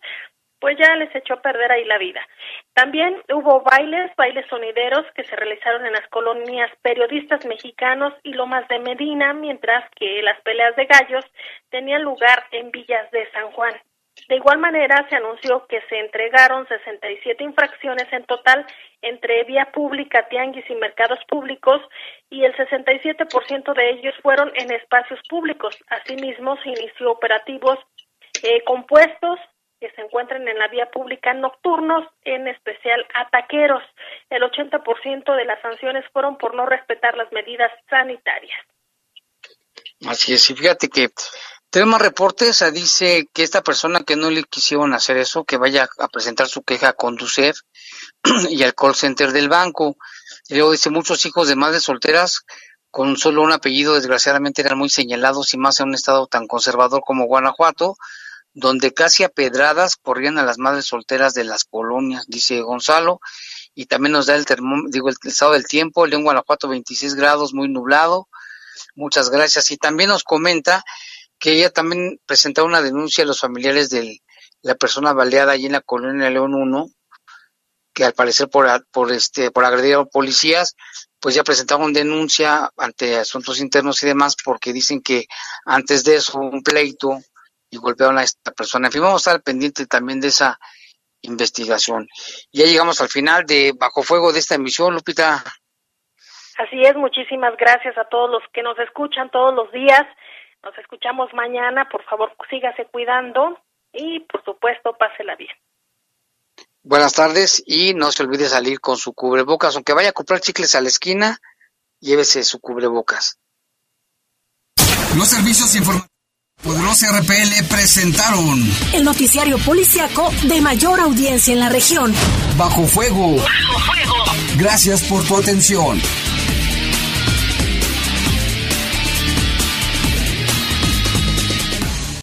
pues ya les echó a perder ahí la vida. También hubo bailes, bailes sonideros que se realizaron en las colonias periodistas mexicanos y Lomas de Medina, mientras que las peleas de gallos tenían lugar en Villas de San Juan. De igual manera, se anunció que se entregaron 67 infracciones en total entre vía pública, tianguis y mercados públicos y el 67% de ellos fueron en espacios públicos. Asimismo, se inició operativos eh, compuestos que se encuentran en la vía pública nocturnos, en especial ataqueros. El 80% de las sanciones fueron por no respetar las medidas sanitarias. Así es, y fíjate que tenemos reportes, dice que esta persona que no le quisieron hacer eso, que vaya a presentar su queja a Conducef y al call center del banco. Y luego dice, muchos hijos de madres solteras con solo un apellido desgraciadamente eran muy señalados y más en un estado tan conservador como Guanajuato, donde casi a pedradas corrían a las madres solteras de las colonias, dice Gonzalo, y también nos da el termó, digo el estado del tiempo, León Guanajuato 26 grados, muy nublado. Muchas gracias. Y también nos comenta que ella también presentó una denuncia a los familiares de la persona baleada allí en la colonia León 1, que al parecer por, por este por agredir a policías, pues ya presentaron denuncia ante asuntos internos y demás porque dicen que antes de eso hubo un pleito y golpearon a esta persona. En fin, vamos a estar pendiente también de esa investigación. Ya llegamos al final de Bajo Fuego de esta emisión, Lupita. Así es, muchísimas gracias a todos los que nos escuchan todos los días. Nos escuchamos mañana, por favor, sígase cuidando y, por supuesto, pásela bien. Buenas tardes y no se olvide salir con su cubrebocas, aunque vaya a comprar chicles a la esquina, llévese su cubrebocas. Los servicios informativos Poderosa RPL presentaron El noticiario policiaco de mayor audiencia en la región. Bajo Fuego. Gracias por tu atención.